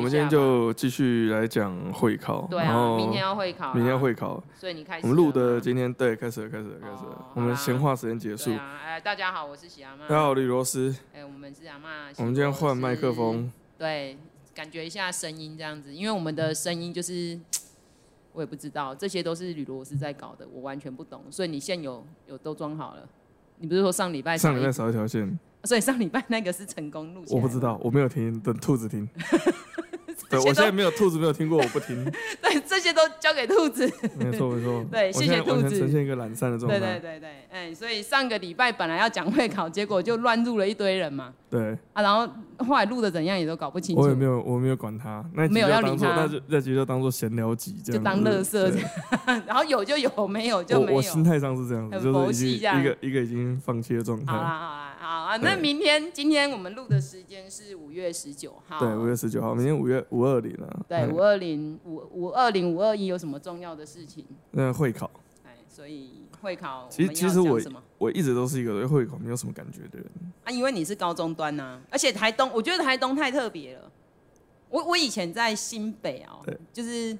我们今天就继续来讲会考。对啊，明天要会考，明天要会考，所以你开始。我们录的今天对，开始了，开始了，开始了。我们闲话时间结束。哎，大家好，我是喜阿妈。大家好，李螺丝。哎，我们是阿妈。我们今天换麦克风。对，感觉一下声音这样子，因为我们的声音就是，我也不知道，这些都是李螺丝在搞的，我完全不懂。所以你现有有都装好了？你不是说上礼拜上礼拜少一条线？所以上礼拜那个是成功录。我不知道，我没有听，等兔子听。对，我现在没有兔子，没有听过，我不听。对，这些都交给兔子。没错，没错。对，谢谢兔子。呈现一个懒散的状态。对对对对，哎，所以上个礼拜本来要讲会考，结果就乱入了一堆人嘛。对。啊，然后后来录的怎样也都搞不清楚。我也没有，我没有管他。那没有要理他。那就那集就当做闲聊集这样。就当乐色。然后有就有，没有就没有。我心态上是这样子，就是一个一个已经放弃的状态。好啦好啦好啊，那明天今天我们录的时间是五月十九号。对，五月十九号，明天五月五二零了。对，五二零五五二零五二一有什么重要的事情？那会考。哎，所以会考。其实其实我我一直都是一个对会考没有什么感觉的人。啊，因为你是高中端呐，而且台东，我觉得台东太特别了。我我以前在新北啊，对，就是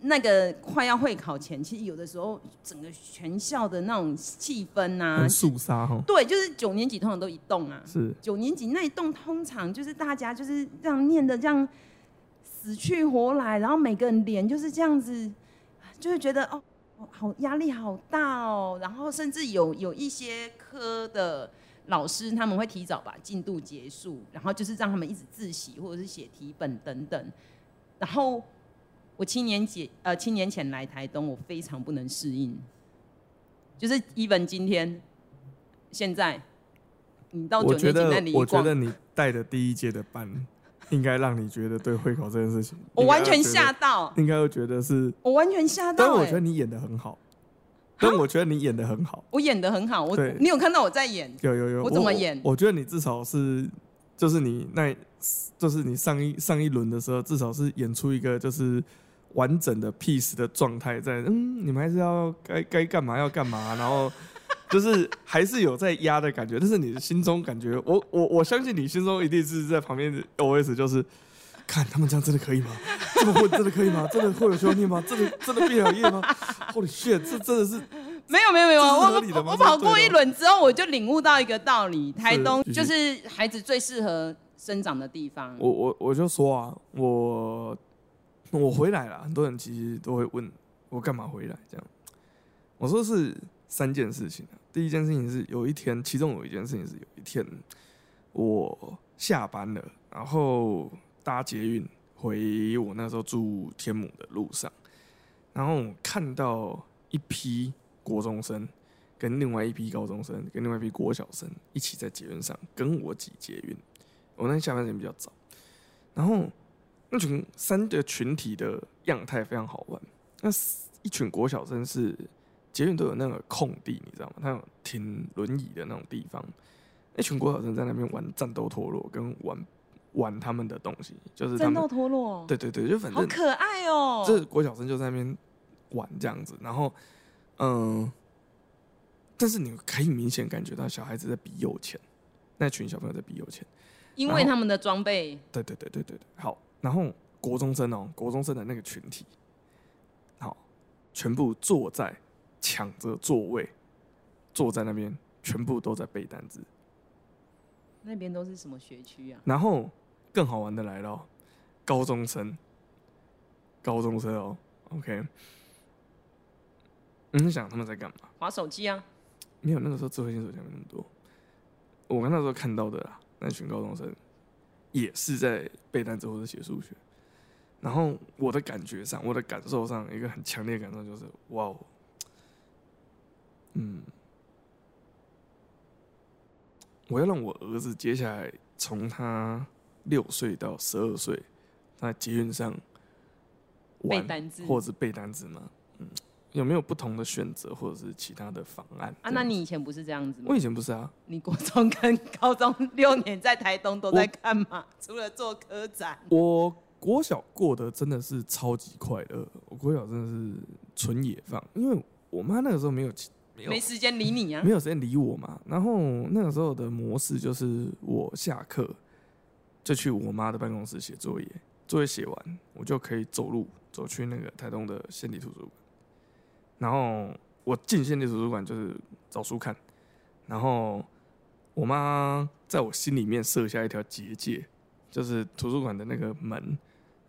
那个快要会考前，其实有的时候整个全校的那种气氛啊，很肃杀哈。对，就是九年级通常都一栋啊，是九年级那一栋通常就是大家就是这样念的这样。死去活来，然后每个人脸就是这样子，就是觉得哦，好压力好大哦。然后甚至有有一些科的老师，他们会提早把进度结束，然后就是让他们一直自习或者是写题本等等。然后我七年前呃七年前来台东，我非常不能适应。就是 even 今天现在你到九年级那里，我觉得你带的第一届的班。应该让你觉得对会考这件事情，我完全吓到，应该会觉得是，我完全吓到。但我觉得你演的很好，但我觉得你演的很好，我演的很好。我你有看到我在演？有有有。我怎么演？我觉得你至少是，就是你那，就是你上一上一轮的时候，至少是演出一个就是完整的 peace 的状态，在嗯，你们还是要该该干嘛要干嘛，然后。就是还是有在压的感觉，但是你的心中感觉，我我我相信你心中一定是在旁边 OS，就是看他们这样真的可以吗？这么混真的可以吗？真的会有兄弟吗？真的真的毕了业吗？Holy shit，这真的是没有没有没有，我我跑过一轮之后，我就领悟到一个道理：台东就是孩子最适合生长的地方。我我我就说啊，我 我回来了，很多人其实都会问我干嘛回来，这样我说是。三件事情，第一件事情是有一天，其中有一件事情是有一天我下班了，然后搭捷运回我那时候住天母的路上，然后看到一批国中生跟另外一批高中生跟另外一批国小生一起在捷运上跟我挤捷运。我那天下班时间比较早，然后那群三个群体的样态非常好玩，那一群国小生是。捷运都有那个空地，你知道吗？他有停轮椅的那种地方，那群国小生在那边玩战斗陀螺，跟玩玩他们的东西，就是战斗陀螺。对对对，就反正好可爱哦。这国小生就在那边玩这样子，然后嗯，但是你可以明显感觉到小孩子在比有钱，那群小朋友在比有钱，因为他们的装备。对对对对对对，好，然后国中生哦，国中生的那个群体，好，全部坐在。抢着座位，坐在那边，全部都在背单词。那边都是什么学区啊？然后更好玩的来了，高中生，高中生哦，OK。你想他们在干嘛？划手机啊？没有，那个时候智慧型手机没那么多。我们那时候看到的啦，那群高中生也是在背单词或者写数学。然后我的感觉上，我的感受上，一个很强烈的感受就是，哇哦！嗯，我要让我儿子接下来从他六岁到十二岁，在捷运上背单词，或者背单词吗？嗯，有没有不同的选择，或者是其他的方案？啊，那你以前不是这样子吗？我以前不是啊。你国中跟高中 六年在台东都在干嘛？除了做科展，我国小过得真的是超级快乐。我国小真的是纯野放，因为我妈那个时候没有。没，没时间理你啊！没有时间理我嘛。然后那个时候的模式就是，我下课就去我妈的办公室写作业，作业写完，我就可以走路走去那个台东的县立图书馆。然后我进县立图书馆就是找书看，然后我妈在我心里面设下一条结界，就是图书馆的那个门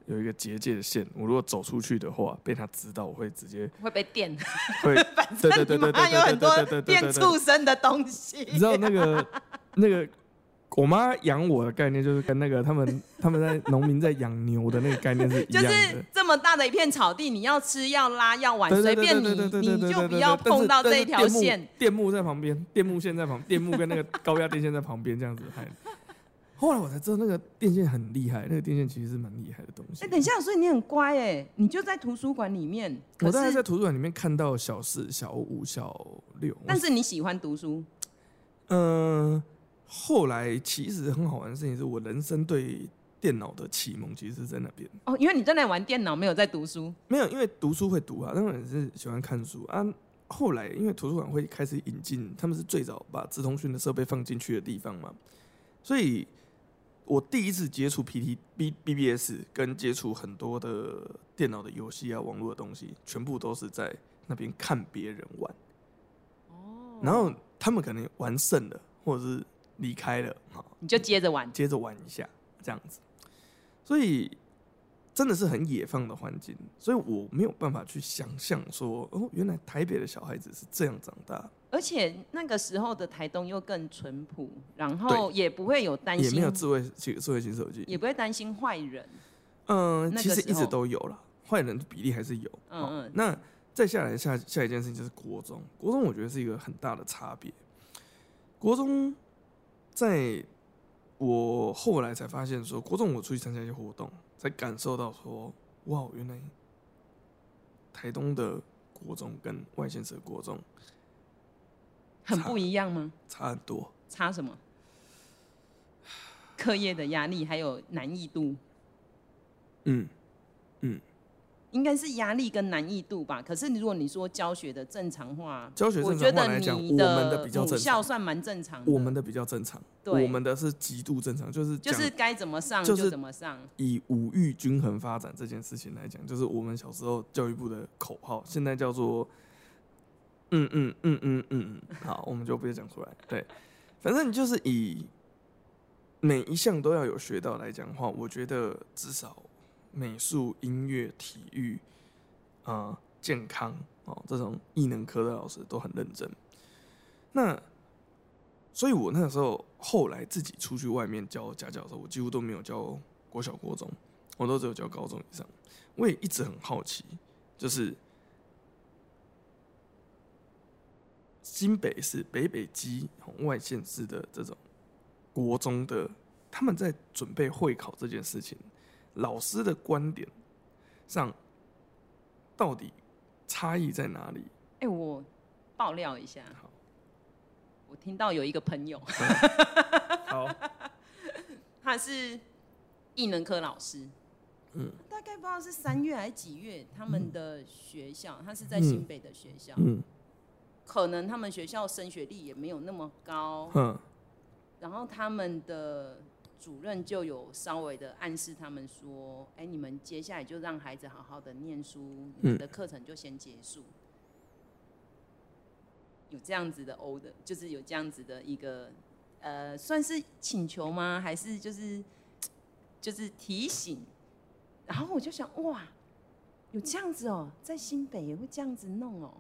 有一个结界的线，我如果走出去的话，被她知道，我会直接会被电。会，反正你妈有很多电畜生的东西。你知道那个那个。我妈养我的概念就是跟那个他们 他们在农民在养牛的那个概念是一样的。就是这么大的一片草地，你要吃要拉要玩，随便你，你就不要碰到这一条线。电木在旁边，电木线在旁，电木跟那个高压电线在旁边这样子。后来我才知道那个电线很厉害，那个电线其实是蛮厉害的东西。哎，等一下，所以你很乖哎，你就在图书馆里面。我大概在图书馆里面看到小四、小五、小六。但是你喜欢读书？嗯。后来其实很好玩的事情是我人生对电脑的启蒙，其实是在那边哦，因为你在那玩电脑，没有在读书。没有，因为读书会读啊，当然是喜欢看书啊。后来因为图书馆会开始引进，他们是最早把直通讯的设备放进去的地方嘛，所以我第一次接触 P T B B B S 跟接触很多的电脑的游戏啊、网络的东西，全部都是在那边看别人玩。哦，然后他们可能玩胜了，或者是。离开了，哈，你就接着玩，接着玩一下，这样子。所以真的是很野放的环境，所以我没有办法去想象说，哦，原来台北的小孩子是这样长大。而且那个时候的台东又更淳朴，然后也不会有担心，也没有智慧智慧型手机，也不会担心坏人。嗯，其实一直都有了，坏人的比例还是有。嗯嗯。那再下来下下一件事情就是国中，国中我觉得是一个很大的差别，国中。在我后来才发现，说国中我出去参加一些活动，才感受到说，哇，原来台东的国中跟外县市的国中很不一样吗？差很多。差什么？课业的压力还有难易度。嗯嗯。应该是压力跟难易度吧。可是如果你说教学的正常化，教学正常化来讲，我们的比较正常，算蛮正常。我们的比较正常，对，我们的是极度正常，就是就是该怎么上就怎么上。以五育均衡发展这件事情来讲，就是我们小时候教育部的口号，现在叫做嗯嗯嗯嗯嗯嗯。好，我们就不要讲出来。对，反正就是以每一项都要有学到来讲的话，我觉得至少。美术、音乐、体育，啊、呃，健康哦，这种艺能科的老师都很认真。那，所以我那个时候后来自己出去外面教家教的时候，我几乎都没有教国小、国中，我都只有教高中以上。我也一直很好奇，就是新北市北北基外县市的这种国中的，他们在准备会考这件事情。老师的观点上，到底差异在哪里？哎、欸，我爆料一下。好，我听到有一个朋友，好，他是艺能科老师。嗯，大概不知道是三月还是几月，他们的学校，他是在新北的学校。嗯，可能他们学校升学率也没有那么高。嗯，然后他们的。主任就有稍微的暗示他们说：“哎、你们接下来就让孩子好好的念书，你们的课程就先结束。”有这样子的 O 的，就是有这样子的一个呃，算是请求吗？还是就是就是提醒？然后我就想，哇，有这样子哦、在新北也会这样子弄哦、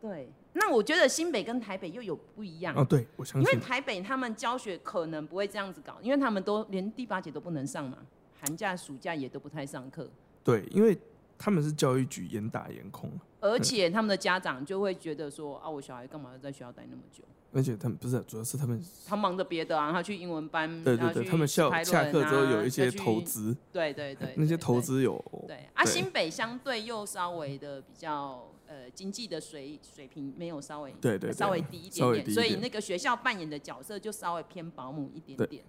对，那我觉得新北跟台北又有不一样哦。对，我相信，因为台北他们教学可能不会这样子搞，因为他们都连第八节都不能上嘛，寒假暑假也都不太上课。对，因为他们是教育局严打严控，而且他们的家长就会觉得说啊，我小孩干嘛要在学校待那么久？而且他们不是，主要是他们他忙着别的啊，他去英文班，对对对，他们下下课之后有一些投资，对对对，那些投资有对啊，新北相对又稍微的比较。呃，经济的水水平没有稍微对对，对稍微低一点点，点，所以那个学校扮演的角色就稍微偏保姆一点点。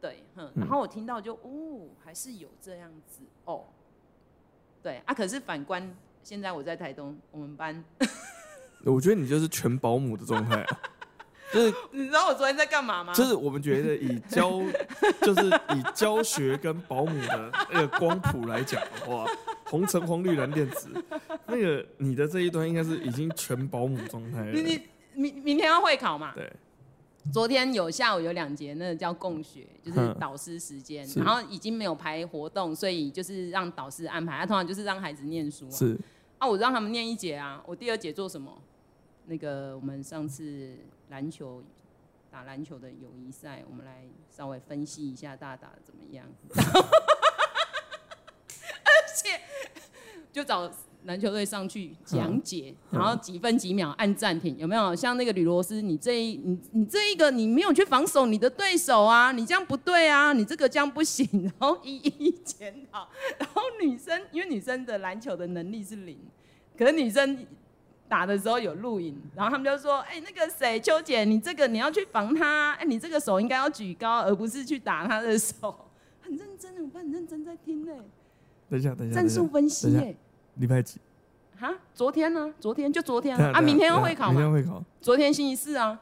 对，对嗯，然后我听到就哦，还是有这样子哦。对啊，可是反观现在我在台东，我们班，我觉得你就是全保姆的状态啊。就是你知道我昨天在干嘛吗？就是我们觉得以教，就是以教学跟保姆的那个光谱来讲的话，红橙黄绿蓝靛紫，那个你的这一端应该是已经全保姆状态了。你你明明天要会考嘛？对。昨天有下午有两节，那个叫共学，就是导师时间，然后已经没有排活动，所以就是让导师安排。他通常就是让孩子念书啊。是。啊，我让他们念一节啊。我第二节做什么？那个我们上次篮球打篮球的友谊赛，我们来稍微分析一下大家打得怎么样。而且就找。篮球队上去讲解，然后几分几秒按暂停，有没有？像那个吕罗斯，你这一你你这一个你没有去防守你的对手啊，你这样不对啊，你这个这样不行，然后一一检讨。然后女生因为女生的篮球的能力是零，可是女生打的时候有录影，然后他们就说：“哎，那个谁，秋姐，你这个你要去防他，哎，你这个手应该要举高，而不是去打他的手。”很认真，我很认真在听呢。等一下，等一下，战术分析耶。礼拜几？哈，昨天呢？昨天就昨天啊！啊，明天要会考吗？明天会考。昨天星期四啊，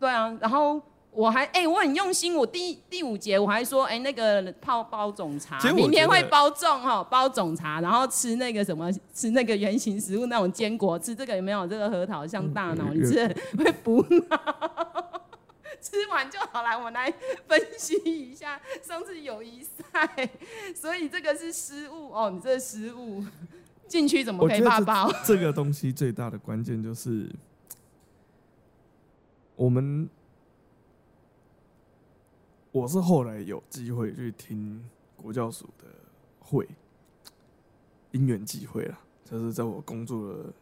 对啊。然后我还哎、欸，我很用心。我第第五节我还说，哎、欸，那个泡包种茶，明天会包粽哈，包种茶，然后吃那个什么，吃那个圆形食物那种坚果，吃这个有没有？这个核桃像大脑，嗯、你吃会补脑。吃完就好来，我们来分析一下上次友谊赛，所以这个是失误哦，你这失误。进去怎么可以怕爆？这个东西最大的关键就是，我们我是后来有机会去听国教署的会，因缘际会了，就是在我工作了，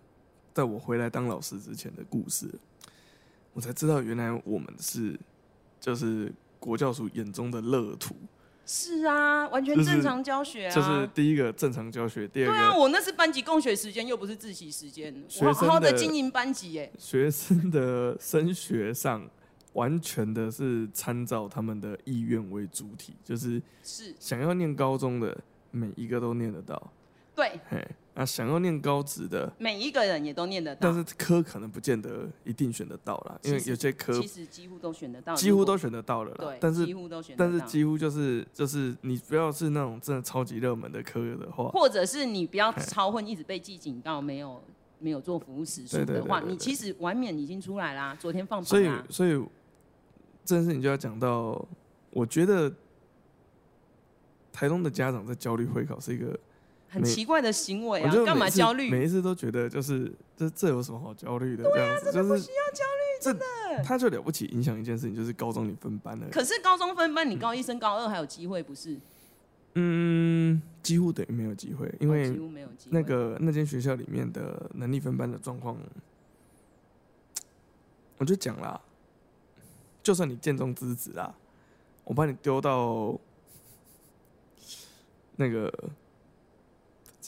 在我回来当老师之前的故事，我才知道原来我们是就是国教署眼中的乐土。是啊，完全正常教学啊。这、就是第一个正常教学，第二个。对啊，我那是班级共学时间，又不是自习时间。我好好的经营班级耶。学生的升学上，完全的是参照他们的意愿为主体，就是是想要念高中的每一个都念得到。对。那想要念高职的，每一个人也都念得到，但是科可能不见得一定选得到啦，因为有些科其实几乎都选得到，几乎都选得到了啦。对，但是几乎都选得到，但是几乎就是就是你不要是那种真的超级热门的科的话，或者是你不要超混，一直被记警告，没有没有做服务时数的话，你其实完免已经出来啦，昨天放榜。所以所以这件事情就要讲到，我觉得台东的家长在焦虑会考是一个。很奇怪的行为啊！干嘛焦虑？每一次都觉得就是这这有什么好焦虑的？对啊，这样子就是不需要焦虑，真的。他就了不起，影响一件事情就是高中你分班了。可是高中分班，你高一升高二还有机会不是？嗯，几乎等于没有机会，因为。那个那间学校里面的能力分班的状况，我就讲啦，就算你见中之子啊，我把你丢到那个。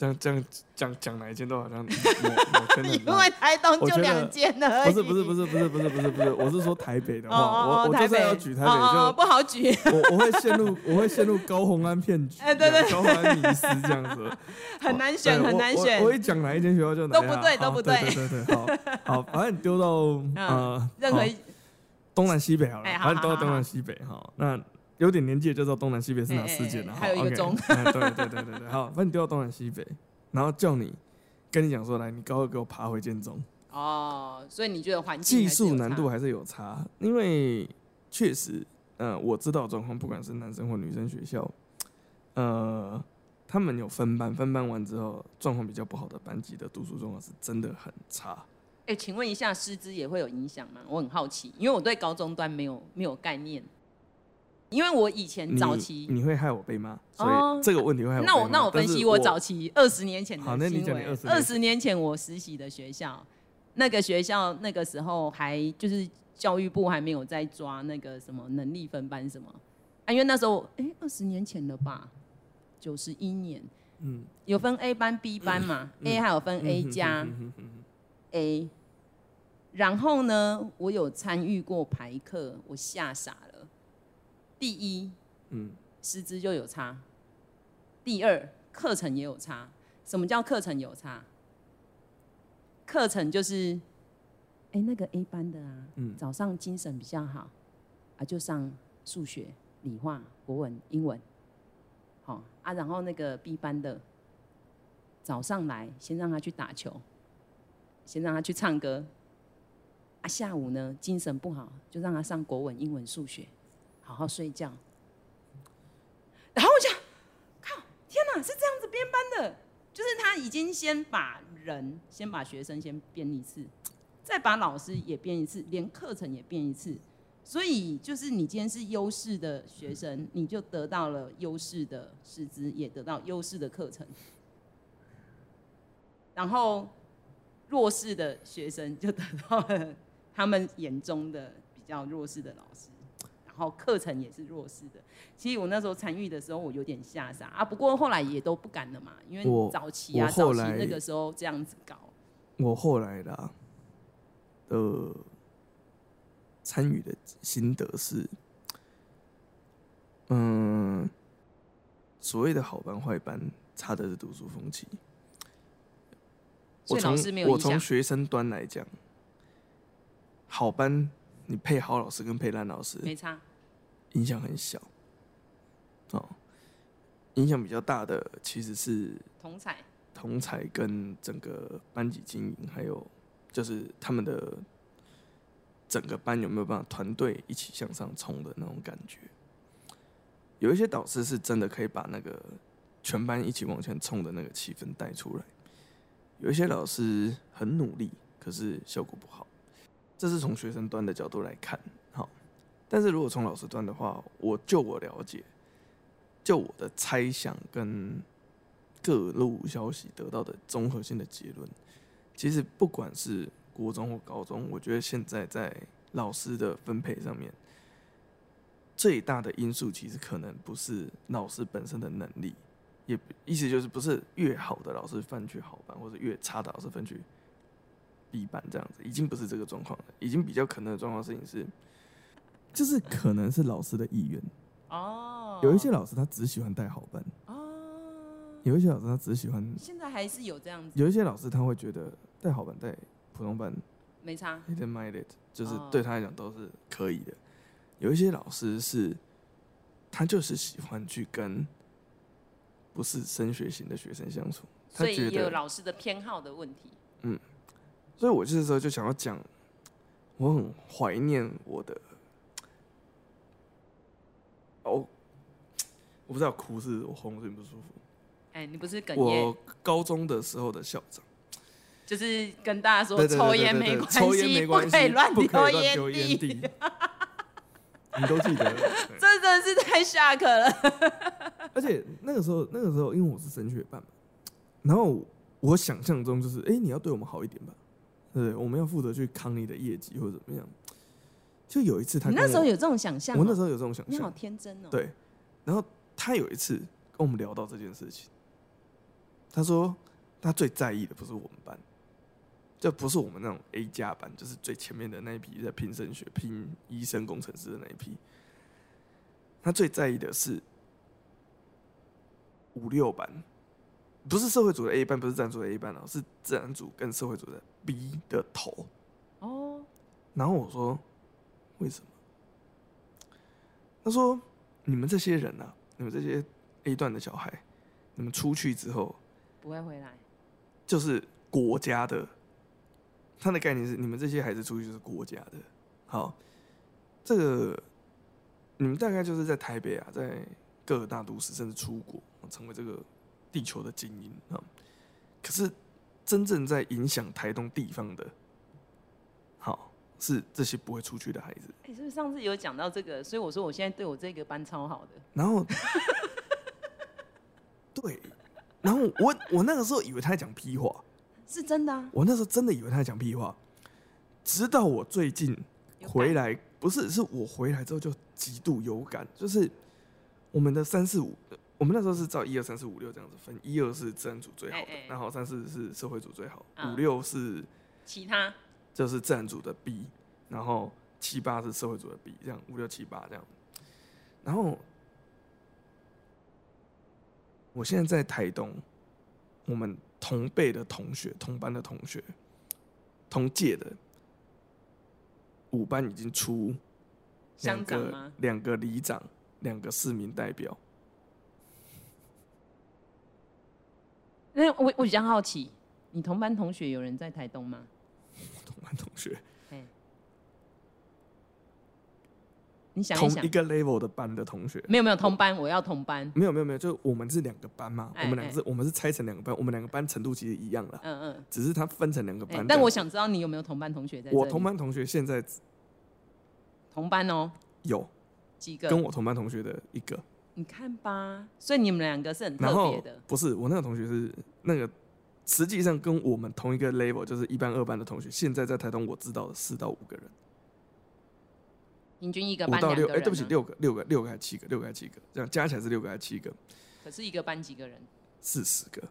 这样这样讲讲哪一间都好像 因为台东就两间而已。不是不是不是不是不是不是不是，我是说台北的话，我我就算要举台北就不好举。我我会陷入我会陷入高洪安骗局，哎 对对，高洪安迷思这样子，很难选很难选。我一讲哪一间学校就哪都不对都不对，对对对，好好，反正你丢到呃任何东南西北好了，反正丢到东南西北哈那。有点年纪就知道东南西北是哪四间了。还有一个中。对对对对对，好，把你丢到东南西北，然后叫你跟你讲说，来，你高二给我爬回建中。哦，所以你觉得环境技术难度还是有差，因为确实，嗯，我知道状况，不管是男生或女生学校，呃，他们有分班，分班完之后状况比较不好的班级的读书状况是真的很差。哎，请问一下，师资也会有影响吗？我很好奇，因为我对高中端没有没有概念。因为我以前早期你，你会害我被骂，所以这个问题会害。那我那我分析我早期二十年前的好，那你讲你二十年前。我实习的学校，那个学校那个时候还就是教育部还没有在抓那个什么能力分班什么。啊，因为那时候哎二十年前了吧，九十一年，嗯，有分 A 班 B 班嘛、嗯、，A 还有分 A 加 A，然后呢，我有参与过排课，我吓傻了。第一，嗯，师资就有差。第二，课程也有差。什么叫课程有差？课程就是哎，那个 A 班的啊，嗯早上精神比较好，啊，就上数学、理化、国文、英文，好啊，然后那个 B 班的早上来，先让他去打球，先让他去唱歌，啊，下午呢精神不好，就让他上国文、英文、数学，好好睡觉。然后我想，靠，天哪，是这样子编班的，就是他已经先把人，先把学生先编一次。再把老师也编一次，连课程也编一次，所以就是你今天是优势的学生，你就得到了优势的师资，也得到优势的课程。然后弱势的学生就得到了他们眼中的比较弱势的老师，然后课程也是弱势的。其实我那时候参与的时候，我有点吓傻啊，不过后来也都不敢了嘛，因为早期啊，早期那个时候这样子搞。我后来的、啊。呃，参与的心得是，嗯，所谓的好班坏班，差的是读书风气。所以老师没有。我从学生端来讲，好班你配好老师跟配烂老师没差，影响很小。哦，影响比较大的其实是同才，同才跟整个班级经营还有。就是他们的整个班有没有办法团队一起向上冲的那种感觉？有一些导师是真的可以把那个全班一起往前冲的那个气氛带出来，有一些老师很努力，可是效果不好。这是从学生端的角度来看，好。但是如果从老师端的话，我就我了解，就我的猜想跟各路消息得到的综合性的结论。其实不管是国中或高中，我觉得现在在老师的分配上面，最大的因素其实可能不是老师本身的能力，也意思就是不是越好的老师分去好班，或者越差的老师分去 B 班这样子，已经不是这个状况了。已经比较可能的状况事情是，就是可能是老师的意愿哦，有一些老师他只喜欢带好班哦。有一些老师他只喜欢，现在还是有这样子。有一些老师他会觉得带好班带普通班没差就是对他来讲都是可以的。有一些老师是，他就是喜欢去跟不是升学型的学生相处，所以也有老师的偏好的问题。嗯，所以我这时候就想要讲，我很怀念我的，哦，我不知道哭是我喉咙有点不舒服。哎、欸，你不是哽咽？我高中的时候的校长，就是跟大家说抽烟没关系，抽烟没关系，不可以乱丢烟蒂。你都记得？这真的是太下课了。而且那个时候，那个时候，因为我是升学班嘛，然后我想象中就是，哎、欸，你要对我们好一点吧？对，我们要负责去扛你的业绩或者怎么样。就有一次他，他那时候有这种想象，我那时候有这种想象，你好天真哦。对，然后他有一次跟我们聊到这件事情。他说，他最在意的不是我们班，就不是我们那种 A 加班，就是最前面的那一批在拼升学、拼医生、工程师的那一批。他最在意的是五六班，不是社会组的 A 班，不是自然组的 A 班哦，是自然组跟社会组的 B 的头。哦。然后我说，为什么？他说，你们这些人啊，你们这些 A 段的小孩，你们出去之后。不会回来，就是国家的。他的概念是，你们这些孩子出去就是国家的。好，这个你们大概就是在台北啊，在各个大都市，甚至出国，成为这个地球的精英啊。可是真正在影响台东地方的，好，是这些不会出去的孩子。哎、欸，是不是上次有讲到这个？所以我说我现在对我这个班超好的。然后，对。然后我我那个时候以为他在讲屁话，是真的啊。我那时候真的以为他在讲屁话，直到我最近回来，不是，是我回来之后就极度有感，就是我们的三四五，我们那时候是照一二三四五六这样子分，一二是自然组最好的，然后三四是社会组最好，五六是其他，就是自然组的 B，然后七八是社会组的 B，这样五六七八这样，然后。我现在在台东，我们同辈的同学、同班的同学、同届的，五班已经出两乡长吗？两个里长，两个市民代表。那我我比较好奇，你同班同学有人在台东吗？同班同学，你想一想，同一个 level 的班的同学，没有没有同班，我要同班。没有没有没有，就我们是两个班嘛，哎、我们两个是，我们是拆成两个班，我们两个班程度其实一样了，嗯嗯，只是它分成两个班、哎。但我想知道你有没有同班同学在这里？我同班同学现在同班哦，有几个？跟我同班同学的一个。你看吧，所以你们两个是很特别的。不是，我那个同学是那个，实际上跟我们同一个 level，就是一班、二班的同学，现在在台东我知道的四到五个人。平均一个班五到六，哎、欸，对不起，啊、六个，六个，六个还是七个？六个还是七个？这样加起来是六个还是七个？可是一个班几个人？四十个。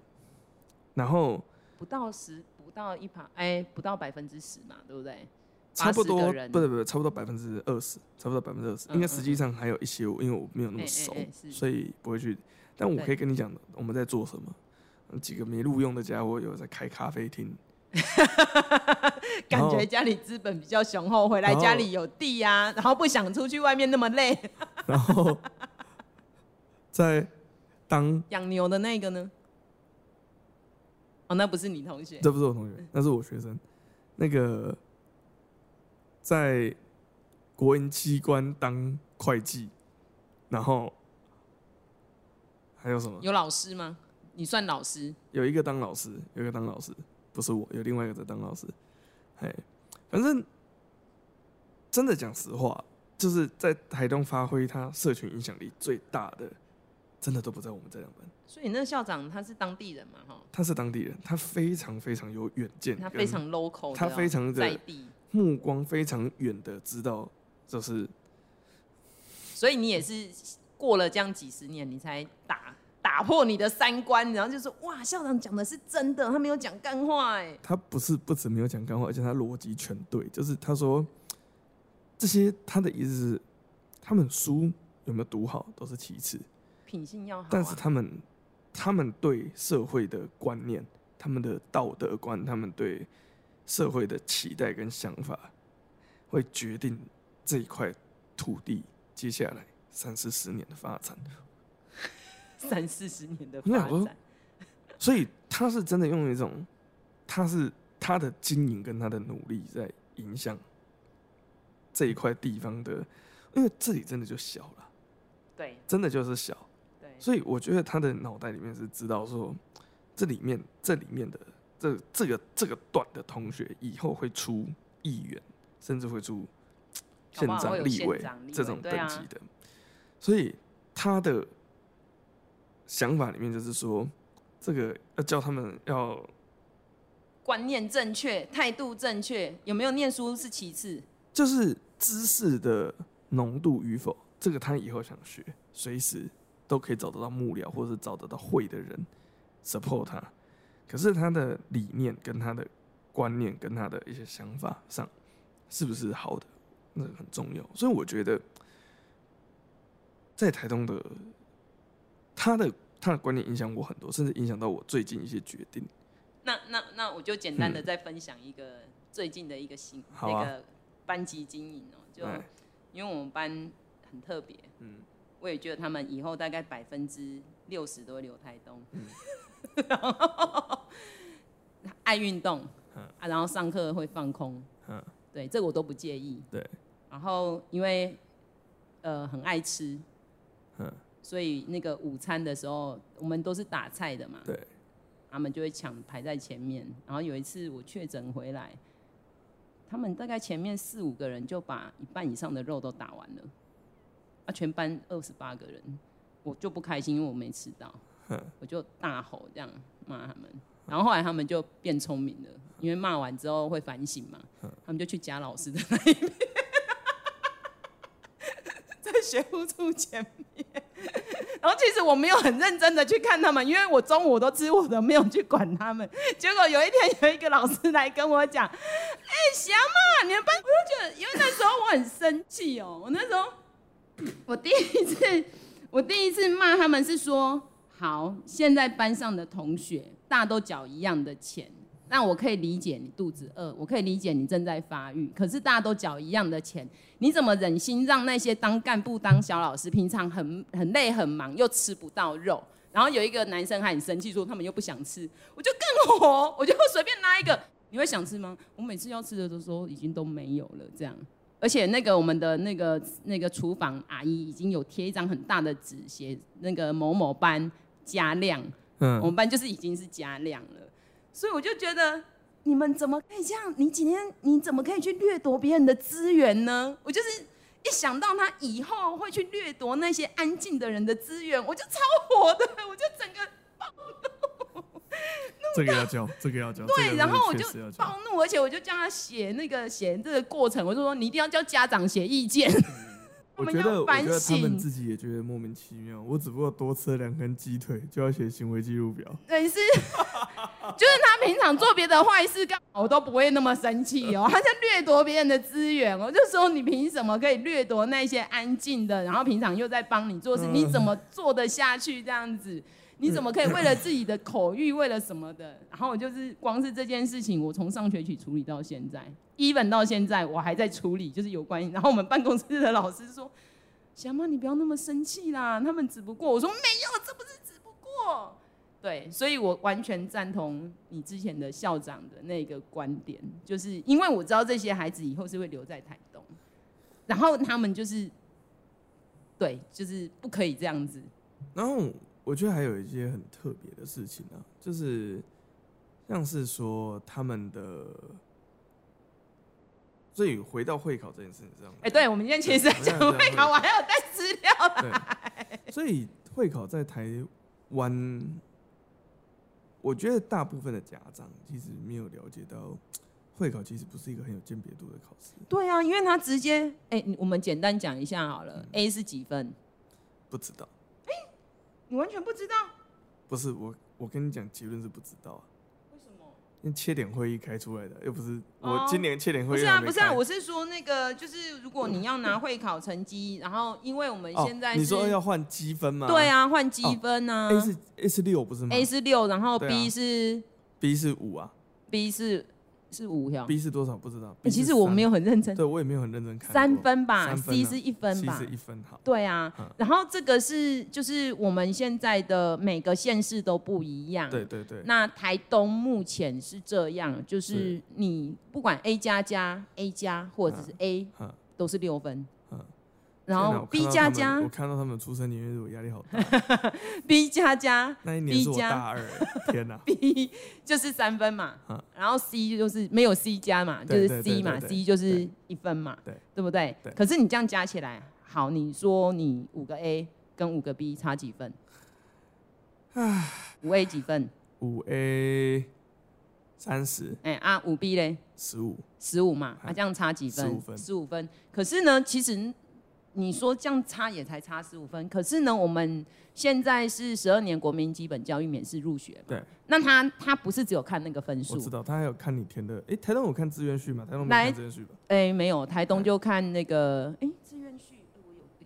然后不到十，不到一趴，哎、欸，不到百分之十嘛，对不对？差不多，不对不对，差不多百分之二十，差不多百分之二十。应该实际上还有一些，因为我没有那么熟，欸欸欸所以不会去。但我可以跟你讲，我们在做什么？几个没录用的家伙有在开咖啡厅。感觉家里资本比较雄厚，回来家里有地呀、啊，然后不想出去外面那么累。然后在当 养牛的那个呢？哦，那不是你同学，这不是我同学，那是我学生。那个在国营机关当会计，然后还有什么？有老师吗？你算老师？有一个当老师，有一个当老师。不是我，有另外一个在当老师。哎，反正真的讲实话，就是在台东发挥他社群影响力最大的，真的都不在我们这两班。所以那校长他是当地人嘛？哈，他是当地人，他非常非常有远见，他非常 local，他非常在地，目光非常远的知道，就是。所以你也是过了这样几十年，你才打。打破你的三观，然后就说哇，校长讲的是真的，他没有讲干话哎。他不是不止没有讲干话，而且他逻辑全对。就是他说这些，他的意思是，他们书有没有读好都是其次，品性要好啊。但是他们他们对社会的观念、他们的道德观、他们对社会的期待跟想法，会决定这一块土地接下来三四十年的发展。三四十年的发展，所以他是真的用一种，他是他的经营跟他的努力在影响这一块地方的，因为这里真的就小了，对，真的就是小，对，所以我觉得他的脑袋里面是知道说，这里面这里面的这这个这个段的同学以后会出议员，甚至会出县长、立委这种等级的，所以他的。想法里面就是说，这个要教他们要观念正确、态度正确，有没有念书是其次，就是知识的浓度与否，这个他以后想学，随时都可以找得到幕僚，或者是找得到会的人 support 他。可是他的理念跟他的观念跟他的一些想法上，是不是好的，那很重要。所以我觉得，在台东的。他的他的观念影响我很多，甚至影响到我最近一些决定。那那那我就简单的再分享一个最近的一个新、嗯、那个班级经营哦、喔，就因为我们班很特别，嗯，我也觉得他们以后大概百分之六十都会留台东，嗯、然 后爱运动、嗯，啊，然后上课会放空，嗯，对，这个我都不介意，对，然后因为呃很爱吃，嗯。所以那个午餐的时候，我们都是打菜的嘛，对，他们就会抢排在前面。然后有一次我确诊回来，他们大概前面四五个人就把一半以上的肉都打完了，啊，全班二十八个人，我就不开心，因为我没吃到，我就大吼这样骂他们。然后后来他们就变聪明了，因为骂完之后会反省嘛，他们就去夹老师的那一边，在学务处前面。然后其实我没有很认真的去看他们，因为我中午都吃我的，没有去管他们。结果有一天有一个老师来跟我讲：“哎、欸，霞嘛，你们班……”我就觉得，因为那时候我很生气哦。我那时候，我第一次，我第一次骂他们是说：“好，现在班上的同学大家都缴一样的钱，但我可以理解你肚子饿，我可以理解你正在发育。可是大家都缴一样的钱，你怎么忍心让那些当干部、当小老师，平常很很累很忙，又吃不到肉？然后有一个男生还很生气，说他们又不想吃，我就更火，我就随便拉一个。你会想吃吗？我每次要吃的时候已经都没有了，这样。而且那个我们的那个那个厨房阿姨已经有贴一张很大的纸，写那个某某班加量，嗯，我们班就是已经是加量了。所以我就觉得你们怎么可以这样？你今天你怎么可以去掠夺别人的资源呢？我就是一想到他以后会去掠夺那些安静的人的资源，我就超火的，我就整个暴怒。这个要教，这个要教。对，这个、然后我就暴怒，而且我就叫他写那个写这个过程，我就说你一定要叫家长写意见。我觉得，我觉得他们自己也觉得莫名其妙。我只不过多吃了两根鸡腿，就要写行为记录表。对，是，就是他平常做别的坏事，干我都不会那么生气哦。他在掠夺别人的资源，我就说你凭什么可以掠夺那些安静的，然后平常又在帮你做事，你怎么做得下去这样子？你怎么可以为了自己的口欲，为了什么的？然后我就是光是这件事情，我从上学期处理到现在，even 到现在我还在处理，就是有关。然后我们办公室的老师说：“小妈，你不要那么生气啦，他们只不过……”我说：“没有，这不是只不过。”对，所以我完全赞同你之前的校长的那个观点，就是因为我知道这些孩子以后是会留在台东，然后他们就是对，就是不可以这样子。然后。我觉得还有一些很特别的事情啊，就是像是说他们的，所以回到会考这件事情上，哎，对，我们今天其实在讲会考，我还有带资料来。所以会考在台湾，我觉得大部分的家长其实没有了解到，会考其实不是一个很有鉴别度的考试。对啊，因为他直接，哎，我们简单讲一下好了，嗯，A 是几分？不知道。哎你完全不知道？不是我，我跟你讲结论是不知道啊。切点会议开出来的，又不是我今年切点会议。不是啊，不是啊，我是说那个，就是如果你要拿会考成绩，然后因为我们现在你说要换积分吗？对啊，换积分啊。A 是 A 是六不是吗？A 是六，然后 B 是 B 是五啊。B 是。是五条，B 是多少不知道。其实我没有很认真，对我也没有很认真看。三分吧，C 是一分吧。C 是一分，好。对啊，然后这个是就是我们现在的每个县市都不一样。对对对。那台东目前是这样，就是你不管 A 加加 A 加或者是 A，都是六分。然后 B 加加，我看到他们出生年月日，我压力好大。B 加加，那一年是我大二，天哪！B 就是三分嘛，然后 C 就是没有 C 加嘛，就是 C 嘛，C 就是一分嘛，对，对不对？可是你这样加起来，好，你说你五个 A 跟五个 B 差几分？五 A 几分？五 A 三十。哎啊，五 B 嘞？十五。十五嘛，啊，这样差几分？十五分。十五分。可是呢，其实。你说这样差也才差十五分，可是呢，我们现在是十二年国民基本教育免试入学嘛？对。那他他不是只有看那个分数？我知道，他还有看你填的。哎，台东有看志愿序吗？台东没看志愿序吧？哎，没有，台东就看那个哎志愿序，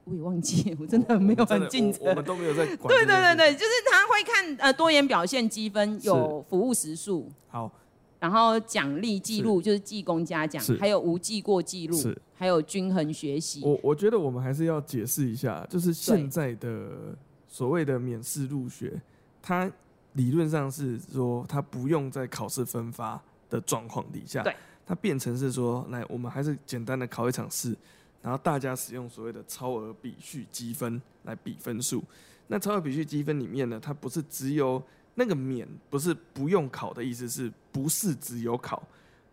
我有我也忘记，我真的没有很记得。我们都没有在管。对对对对，就是他会看呃多元表现积分，有服务时数。好。然后奖励记录就是记功嘉奖，还有无记过记录，还有均衡学习。我我觉得我们还是要解释一下，就是现在的所谓的免试入学，它理论上是说它不用在考试分发的状况底下，它变成是说，来我们还是简单的考一场试，然后大家使用所谓的超额比序积分来比分数。那超额比序积分里面呢，它不是只有。那个免不是不用考的意思，是不是只有考？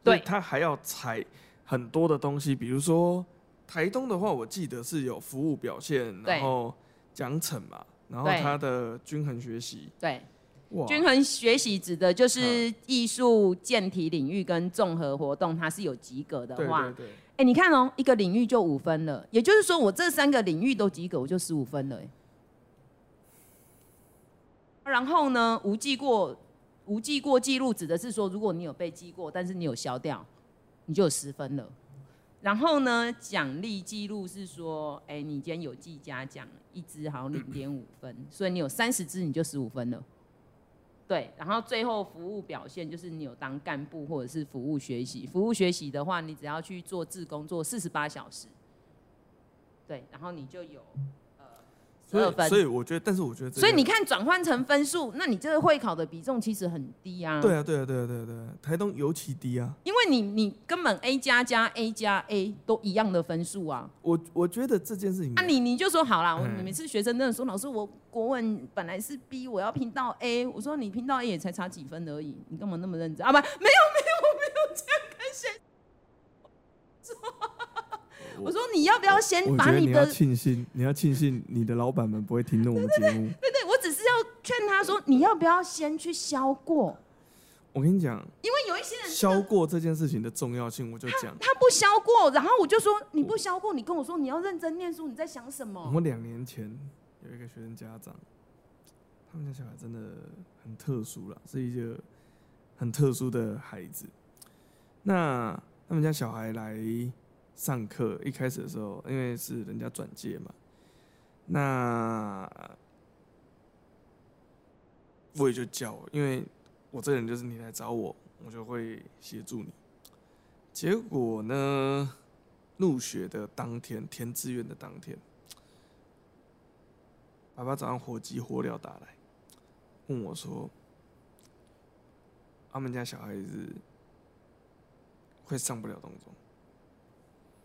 对，他还要采很多的东西，比如说台东的话，我记得是有服务表现，然后奖惩嘛，然后他的均衡学习。对，哇，均衡学习指的就是艺术、健体领域跟综合活动，它是有及格的话。对对对。哎，你看哦，一个领域就五分了，也就是说我这三个领域都及格，我就十五分了。然后呢，无记过，无记过记录指的是说，如果你有被记过，但是你有消掉，你就有十分了。然后呢，奖励记录是说，哎，你今天有记嘉奖，一支好像零点五分，所以你有三十支，你就十五分了。对，然后最后服务表现就是你有当干部或者是服务学习。服务学习的话，你只要去做志工，做四十八小时，对，然后你就有。所以，所以我觉得，但是我觉得，所以你看转换成分数，那你这个会考的比重其实很低啊。对啊，对啊，对啊，对啊，对啊，台东尤其低啊。因为你，你根本 A 加加 A 加 A 都一样的分数啊。我我觉得这件事情，啊，你你就说好啦，我每次学生真的说，老师，我国文本来是 B，我要拼到 A，我说你拼到 A 也才差几分而已，你干嘛那么认真啊？不，没有，没有，我没有这样跟学生说。我说你要不要先把你的？庆幸，你要庆幸你的老板们不会听我们节目。对对，我只是要劝他说，你要不要先去消过？我跟你讲，因为有一些人消过这件事情的重要性，我就讲他，他不消过，然后我就说你不消过，你跟我说你要认真念书，你在想什么？我两年前有一个学生家长，他们家小孩真的很特殊了，是一个很特殊的孩子。那他们家小孩来。上课一开始的时候，因为是人家转介嘛，那我也就叫，因为我这人就是你来找我，我就会协助你。结果呢，入学的当天，填志愿的当天，爸爸早上火急火燎打来，问我说：“他们家小孩子会上不了东中。”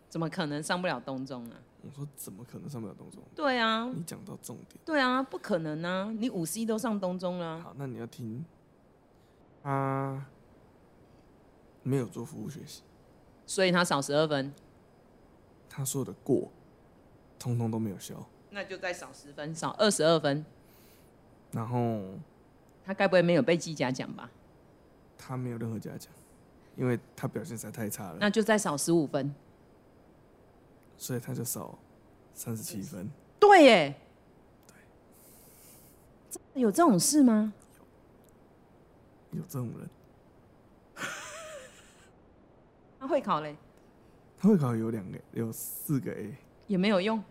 怎么可能上不了东中啊？我说怎么可能上不了东中？对啊，你讲到重点。对啊，不可能啊！你五 C 都上东中了。好，那你要听，他没有做服务学习，所以他少十二分。他说的过，通通都没有消。那就再少十分，少二十二分。然后他该不会没有被记嘉奖吧？他没有任何嘉奖，因为他表现实在太差了。那就再少十五分。所以他就少三十七分。对耶。对。有这种事吗？有，有这种人。他会考嘞？他会考有两个，有四个 A。也没有用？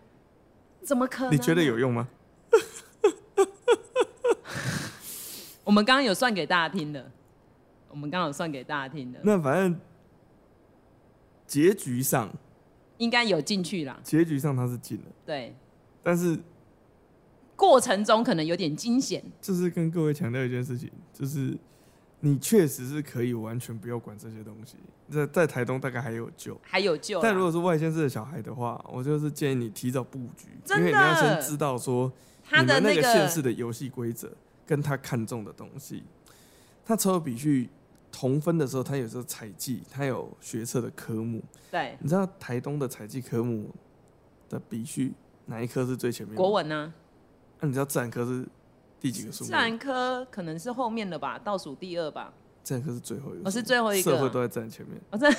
怎么可能？你觉得有用吗？我们刚刚有算给大家听的。我们刚刚有算给大家听的。那反正结局上。应该有进去啦，结局上他是进了，对，但是过程中可能有点惊险。就是跟各位强调一件事情，就是你确实是可以完全不要管这些东西，在在台东大概还有救，还有救。但如果是外县市的小孩的话，我就是建议你提早布局，因为你要先知道说你们那个县市的游戏规则跟他看中的东西，他抽笔去。同分的时候，他有时候采计，他有学测的科目。对，你知道台东的采计科目的必须哪一科是最前面？国文呢？那、啊、你知道自然科是第几个数？自然科可能是后面的吧，倒数第二吧。自然科是最后一个，我、哦、是最后一个，社会都在自然前面。我在，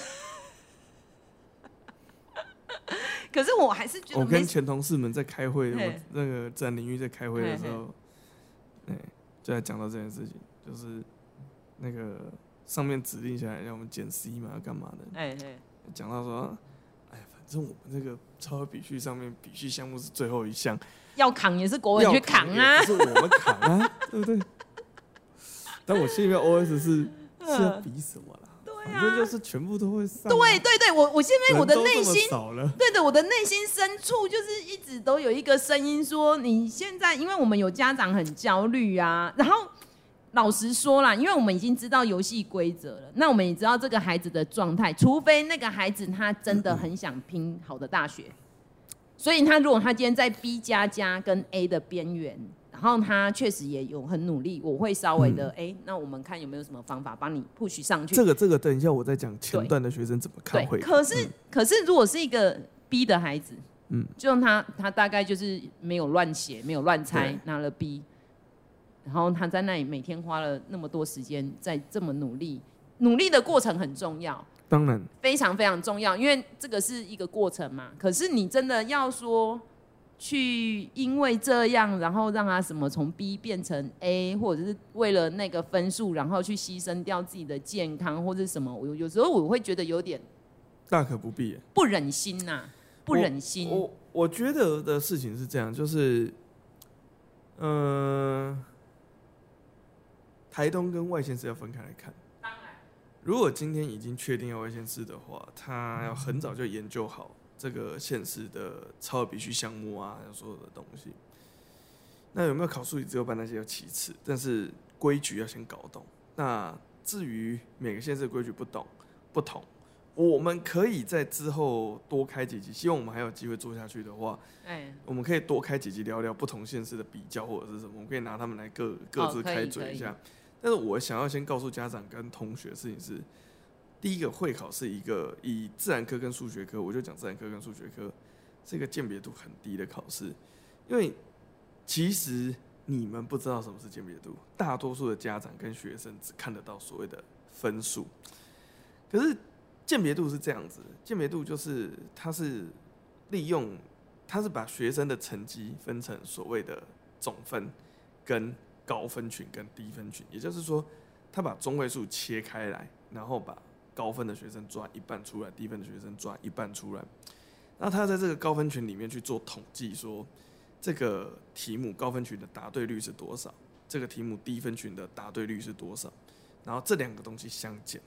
可是我还是觉得，我跟前同事们在开会，我那个自然领域在开会的时候，哎，就在讲到这件事情，就是那个。上面指令下来让我们减 C 嘛，要干嘛的？哎哎，讲到说，哎，反正我们这个超额比序上面比序项目是最后一项，要扛也是国文去扛啊，是我们扛啊，对不对？但我心里面 OS 是是要比什么啦？对啊，反正就是全部都会上。对对对，我我现在我的内心，对的，我的内心深处就是一直都有一个声音说，你现在因为我们有家长很焦虑啊，然后。老实说啦，因为我们已经知道游戏规则了，那我们也知道这个孩子的状态，除非那个孩子他真的很想拼好的大学，所以他如果他今天在 B 加加跟 A 的边缘，然后他确实也有很努力，我会稍微的哎、嗯，那我们看有没有什么方法帮你 push 上去。这个这个等一下我再讲前段的学生怎么看会。可是、嗯、可是如果是一个 B 的孩子，嗯，就他他大概就是没有乱写，没有乱猜，拿了 B。然后他在那里每天花了那么多时间，在这么努力，努力的过程很重要，当然非常非常重要，因为这个是一个过程嘛。可是你真的要说去因为这样，然后让他什么从 B 变成 A，或者是为了那个分数，然后去牺牲掉自己的健康或者什么，我有时候我会觉得有点大可不必，不忍心呐、啊，不忍心。我我，我觉得的事情是这样，就是嗯。呃台东跟外县市要分开来看。当然，如果今天已经确定要外县市的话，他要很早就研究好这个县市的超额比序项目啊，所有的东西。那有没有考数理自由班那些要其次，但是规矩要先搞懂。那至于每个县市的规矩不懂不同，我们可以在之后多开几集，希望我们还有机会做下去的话，哎，我们可以多开几集聊聊不同县市的比较或者是什么，我们可以拿他们来各各自开嘴一下。但是我想要先告诉家长跟同学的事情是，第一个会考是一个以自然科跟数学科，我就讲自然科跟数学科是一个鉴别度很低的考试，因为。其实你们不知道什么是鉴别度，大多数的家长跟学生只看得到所谓的分数。可是鉴别度是这样子，鉴别度就是它是利用，它是把学生的成绩分成所谓的总分跟高分群跟低分群，也就是说，他把中位数切开来，然后把高分的学生抓一半出来，低分的学生抓一半出来，那他在这个高分群里面去做统计说。这个题目高分群的答对率是多少？这个题目低分群的答对率是多少？然后这两个东西相减，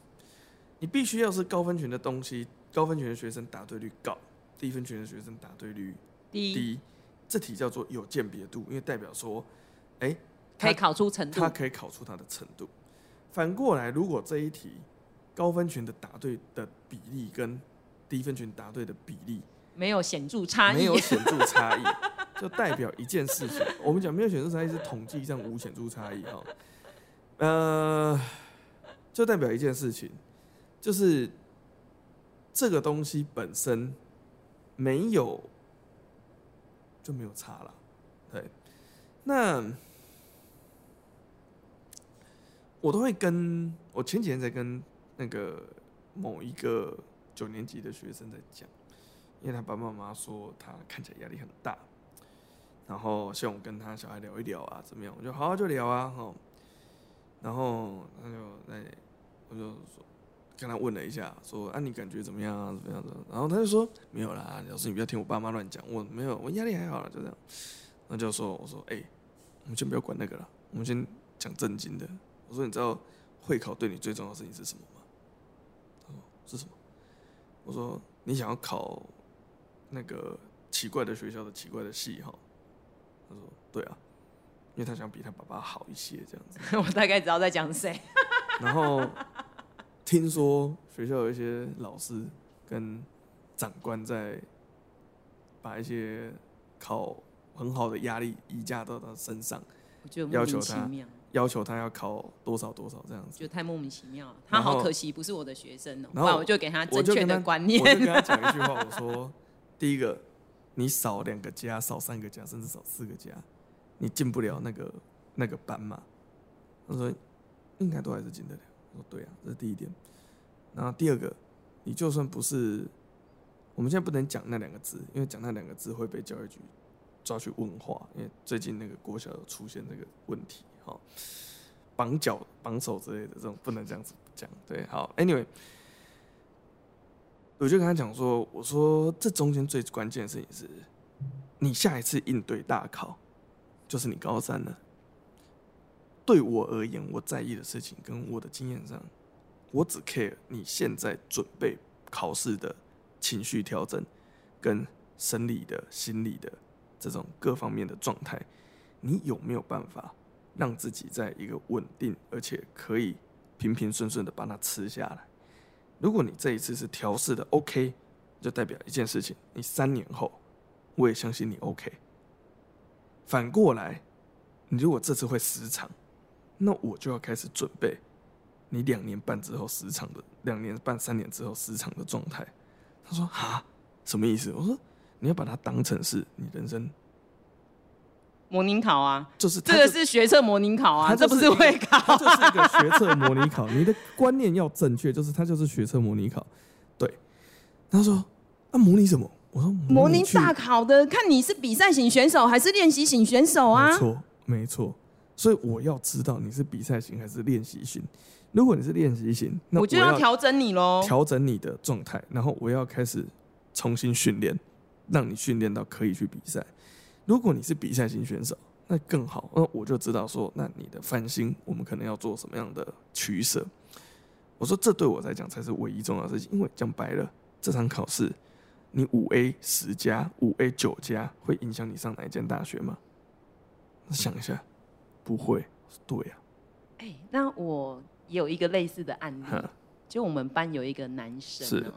你必须要是高分群的东西，高分群的学生答对率高，低分群的学生答对率低，低这题叫做有鉴别度，因为代表说，哎，可以考出程度，它可以考出它的程度。反过来，如果这一题高分群的答对的比例跟低分群答对的比例没有显著差异，没有显著差异。就代表一件事情，我们讲没有显著差异是统计上无显著差异哈，呃，就代表一件事情，就是这个东西本身没有就没有差了，对，那我都会跟我前几天在跟那个某一个九年级的学生在讲，因为他爸爸妈妈说他看起来压力很大。然后希望我跟他小孩聊一聊啊，怎么样？我就好好就聊啊，吼。然后他就哎，我就说跟他问了一下，说啊，你感觉怎么样啊？怎么样的？然后他就说没有啦，老师你不要听我爸妈乱讲，我没有，我压力还好啦，就这样。那就说我说哎，我们先不要管那个了，我们先讲正经的。我说你知道会考对你最重要的事情是什么吗？他说是什么？我说你想要考那个奇怪的学校的奇怪的系哈。他说：“对啊，因为他想比他爸爸好一些，这样子。”我大概知道在讲谁。然后听说学校有一些老师跟长官在把一些考很好的压力移加到他身上，要求他要求他要考多少多少这样子，就太莫名其妙了。他好可惜不是我的学生哦。然后我就给他正确的观念，我就跟他讲一句话，我说：“第一个。”你少两个加，少三个加，甚至少四个加，你进不了那个那个班嘛？他说应该都还是进得了。我说对啊，这是第一点。然后第二个，你就算不是，我们现在不能讲那两个字，因为讲那两个字会被教育局抓去问话。因为最近那个国小有出现这个问题，哈，绑脚绑手之类的这种不能这样子讲。对，好，Anyway。我就跟他讲说：“我说这中间最关键的事情是，你下一次应对大考，就是你高三了。对我而言，我在意的事情跟我的经验上，我只 care 你现在准备考试的情绪调整，跟生理的、心理的这种各方面的状态，你有没有办法让自己在一个稳定而且可以平平顺顺的把它吃下来？”如果你这一次是调试的 OK，就代表一件事情，你三年后，我也相信你 OK。反过来，你如果这次会失常，那我就要开始准备你两年半之后失常的，两年半三年之后失常的状态。他说：“哈，什么意思？”我说：“你要把它当成是你人生。”模拟考啊，就是这个是学测模拟考啊，这不是会考，它就是一个学测模拟考。你的观念要正确，就是它就是学测模拟考。对，他说啊，模拟什么？我说模拟大考的，看你是比赛型选手还是练习型选手啊？没错，没错。所以我要知道你是比赛型还是练习型。如果你是练习型，那我就要调整你喽，调整你的状态，然后我要开始重新训练，让你训练到可以去比赛。如果你是比赛型选手，那更好。那我就知道说，那你的翻新，我们可能要做什么样的取舍。我说，这对我来讲才是唯一重要的事情。因为讲白了，这场考试，你五 A 十加，五 A 九加，会影响你上哪一间大学吗？想一下，不会。对呀、啊。哎、欸，那我有一个类似的案例，就我们班有一个男生，是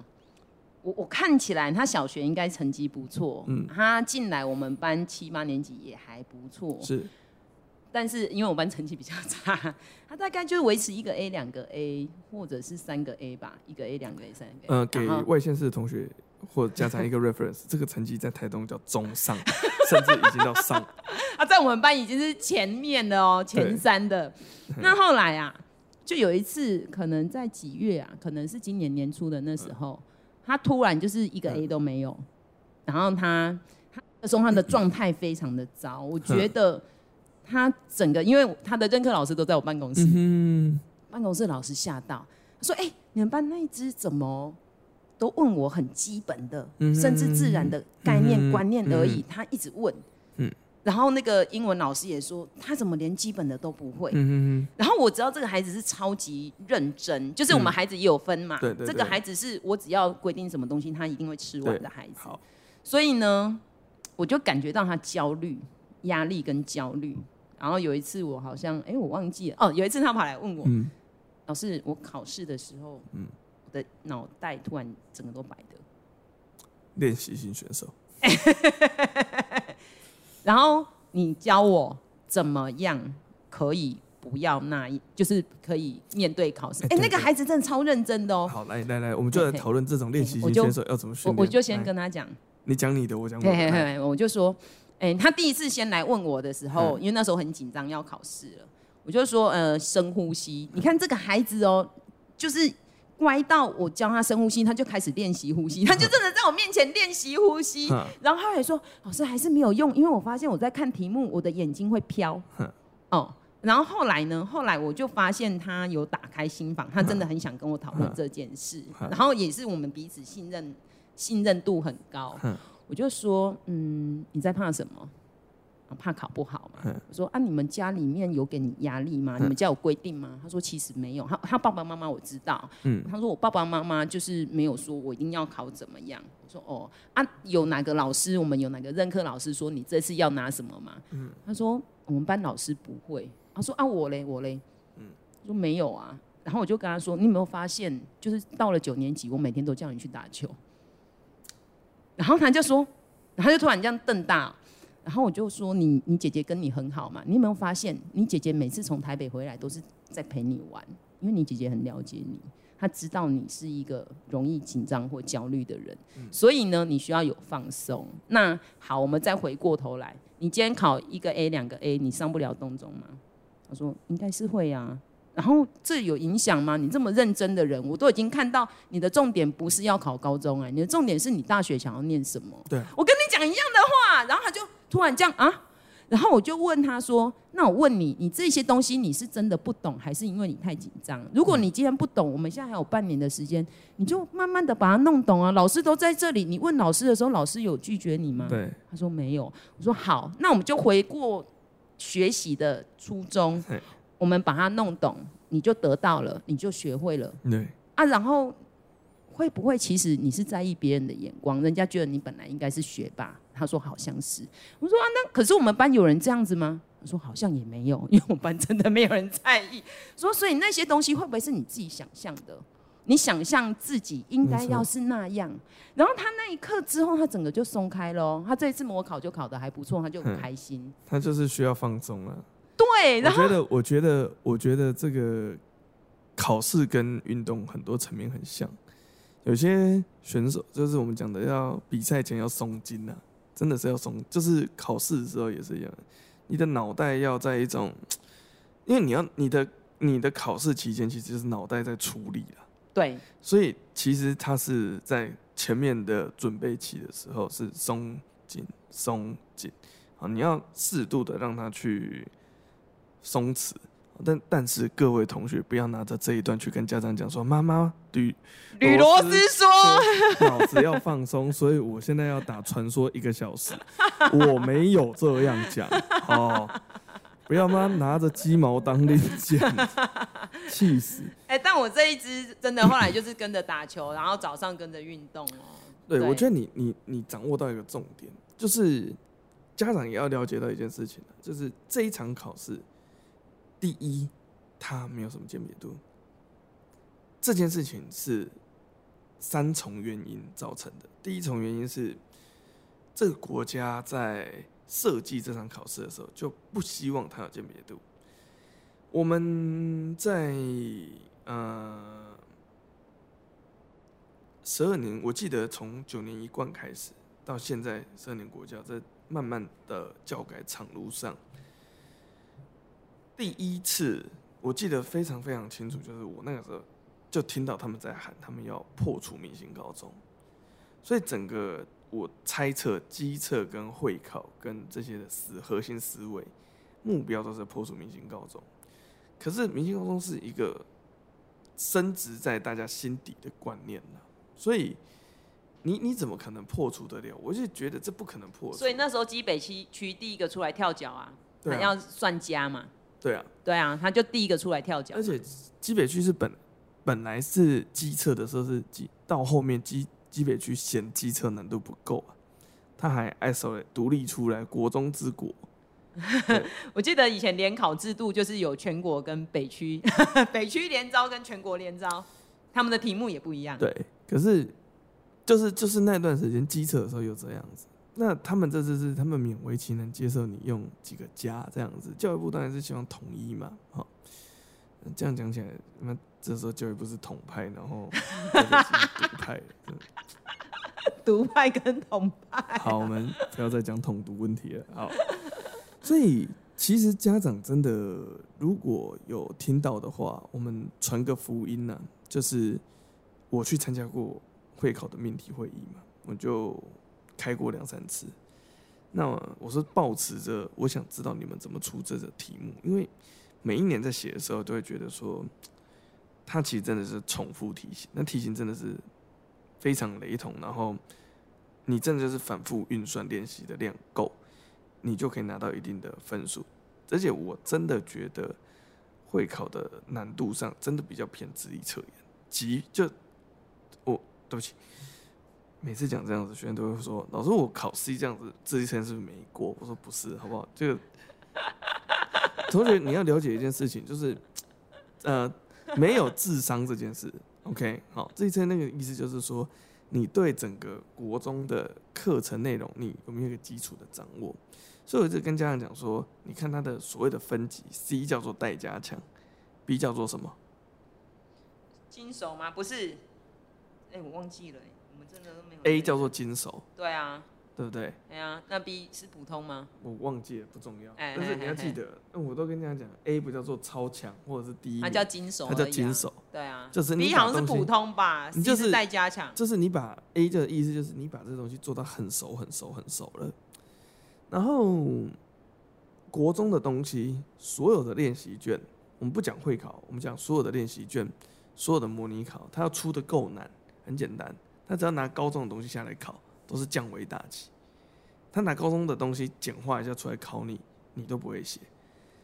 我我看起来他小学应该成绩不错，嗯，他进来我们班七八年级也还不错，是。但是因为我班成绩比较差，他大概就是维持一个 A 两个 A，或者是三个 A 吧，一个 A 两个 A 三个 A。呃，给外县市的同学或家长一个 reference，这个成绩在台东叫中上，甚至已经到上。他 在我们班已经是前面的哦，前三的。那后来啊，就有一次，可能在几月啊，可能是今年年初的那时候，他突然就是一个 A 都没有，然后他他那时候他的状态非常的糟，我觉得。他整个，因为他的任课老师都在我办公室，嗯、办公室老师吓到，说：“哎、欸，你们班那一只怎么都问我很基本的，嗯、甚至自然的概念、嗯、观念而已？”他一直问，嗯、然后那个英文老师也说：“他怎么连基本的都不会？”嗯、然后我知道这个孩子是超级认真，就是我们孩子也有分嘛，嗯、这个孩子是我只要规定什么东西，他一定会吃完的孩子。所以呢，我就感觉到他焦虑、压力跟焦虑。然后有一次我好像哎、欸、我忘记了哦，有一次他跑来问我，嗯、老师我考试的时候，嗯、我的脑袋突然整个都白的。练习型选手。然后你教我怎么样可以不要那一，就是可以面对考试。哎、欸，那个孩子真的超认真的哦。好，来来来，我们就来讨论这种练习型选手要怎么训练。我就先跟他讲，你讲你的，我讲我的。我就说。哎、欸，他第一次先来问我的时候，嗯、因为那时候很紧张要考试了，我就说呃深呼吸。你看这个孩子哦，就是乖到我教他深呼吸，他就开始练习呼吸，他就真的在我面前练习呼吸。嗯、然后他还说老师还是没有用，因为我发现我在看题目，我的眼睛会飘。嗯、哦，然后后来呢？后来我就发现他有打开心房，他真的很想跟我讨论这件事，嗯、然后也是我们彼此信任，信任度很高。嗯我就说，嗯，你在怕什么？怕考不好嘛？我说啊，你们家里面有给你压力吗？你们家有规定吗？他说其实没有，他他爸爸妈妈我知道。嗯，他说我爸爸妈妈就是没有说我一定要考怎么样。我说哦啊，有哪个老师？我们有哪个任课老师说你这次要拿什么吗？嗯，他说我们班老师不会。他说啊，我嘞，我嘞。嗯，说没有啊。然后我就跟他说，你有没有发现，就是到了九年级，我每天都叫你去打球。然后他就说，然后就突然这样瞪大，然后我就说你：“你你姐姐跟你很好嘛？你有没有发现，你姐姐每次从台北回来都是在陪你玩？因为你姐姐很了解你，她知道你是一个容易紧张或焦虑的人，所以呢，你需要有放松。那好，我们再回过头来，你今天考一个 A 两个 A，你上不了东中吗？”他说：“应该是会啊。”然后这有影响吗？你这么认真的人，我都已经看到你的重点不是要考高中哎，你的重点是你大学想要念什么？对，我跟你讲一样的话，然后他就突然这样啊，然后我就问他说：“那我问你，你这些东西你是真的不懂，还是因为你太紧张？如果你今天不懂，我们现在还有半年的时间，你就慢慢的把它弄懂啊。老师都在这里，你问老师的时候，老师有拒绝你吗？对，他说没有。我说好，那我们就回过学习的初衷。”我们把它弄懂，你就得到了，你就学会了。对啊，然后会不会其实你是在意别人的眼光？人家觉得你本来应该是学霸。他说好像是。我说啊，那可是我们班有人这样子吗？他说好像也没有，因为我们班真的没有人在意。说所以那些东西会不会是你自己想象的？你想象自己应该要是那样，然后他那一刻之后，他整个就松开了。他这一次模考就考得还不错，他就很开心。他就是需要放松了。对，然后我觉得，我觉得，我觉得这个考试跟运动很多层面很像。有些选手就是我们讲的，要比赛前要松筋呐，真的是要松。就是考试的时候也是一样，你的脑袋要在一种，因为你要你的你的考试期间，其实就是脑袋在处理了。对，所以其实它是在前面的准备期的时候是松紧松紧，啊，你要适度的让它去。松弛，但但是各位同学不要拿着这一段去跟家长讲说，妈妈吕吕罗斯说脑子要放松，所以我现在要打传说一个小时，我没有这样讲哦。不要妈拿着鸡毛当令箭，气死！哎、欸，但我这一支真的后来就是跟着打球，然后早上跟着运动哦。对，对我觉得你你你掌握到一个重点，就是家长也要了解到一件事情，就是这一场考试，第一，它没有什么鉴别度，这件事情是三重原因造成的。第一重原因是这个国家在。设计这场考试的时候，就不希望它有鉴别度。我们在呃十二年，我记得从九年一贯开始到现在十二年国家，在慢慢的教改场路上，第一次我记得非常非常清楚，就是我那个时候就听到他们在喊，他们要破除明星高中，所以整个。我猜测机测跟会考跟这些的思核心思维目标都是破除明星高中，可是明星高中是一个深植在大家心底的观念呢，所以你你怎么可能破除得了？我就觉得这不可能破除。所以那时候基北区区第一个出来跳脚啊，他要算加嘛。对啊，对啊，他就第一个出来跳脚。而且基北区是本本来是机测的时候是机到后面基。基北区嫌机测难度不够啊，他还爱手独立出来国中之国。我记得以前联考制度就是有全国跟北区，北区联招跟全国联招，他们的题目也不一样。对，可是就是就是那段时间机测的时候又这样子，那他们这次是他们勉为其难接受你用几个加这样子，教育部当然是希望统一嘛，好，这样讲起来那。这时候教育部是统派，然后独派，独派跟统派。好，我们不要再讲统独问题了。好，所以其实家长真的如果有听到的话，我们传个福音呢、啊，就是我去参加过会考的命题会议嘛，我就开过两三次。那我是抱持着我想知道你们怎么出这个题目，因为每一年在写的时候都会觉得说。它其实真的是重复题型，那题型真的是非常雷同，然后你真的就是反复运算练习的量够，你就可以拿到一定的分数。而且我真的觉得会考的难度上真的比较偏智力测验，即就我对不起，每次讲这样子，学生都会说：“老师，我考 C 这样子，这一层是不是没过？”我说：“不是，好不好？”这个 同学你要了解一件事情，就是呃。没有智商这件事，OK，好，这一次那个意思就是说，你对整个国中的课程内容，你有没有一个基础的掌握？所以我就跟家长讲说，你看他的所谓的分级，C 叫做待加强，B 叫做什么？精熟吗？不是，哎，我忘记了，我们真的都没有。A 叫做金手。对啊。对不对？对啊，那 B 是普通吗？我忘记了，不重要。哎、但是你要记得，那我都跟家讲，A 不叫做超强，或者是第一，它叫金手，它叫金，手。对啊，就是你 B 好像是普通吧，你就是待加强。就是你把 A 的意思就是你把这东西做到很熟、很熟、很熟了。然后国中的东西，所有的练习卷，我们不讲会考，我们讲所有的练习卷，所有的模拟考，它要出的够难，很简单，他只要拿高中的东西下来考，都是降维打击。他拿高中的东西简化一下出来考你，你都不会写，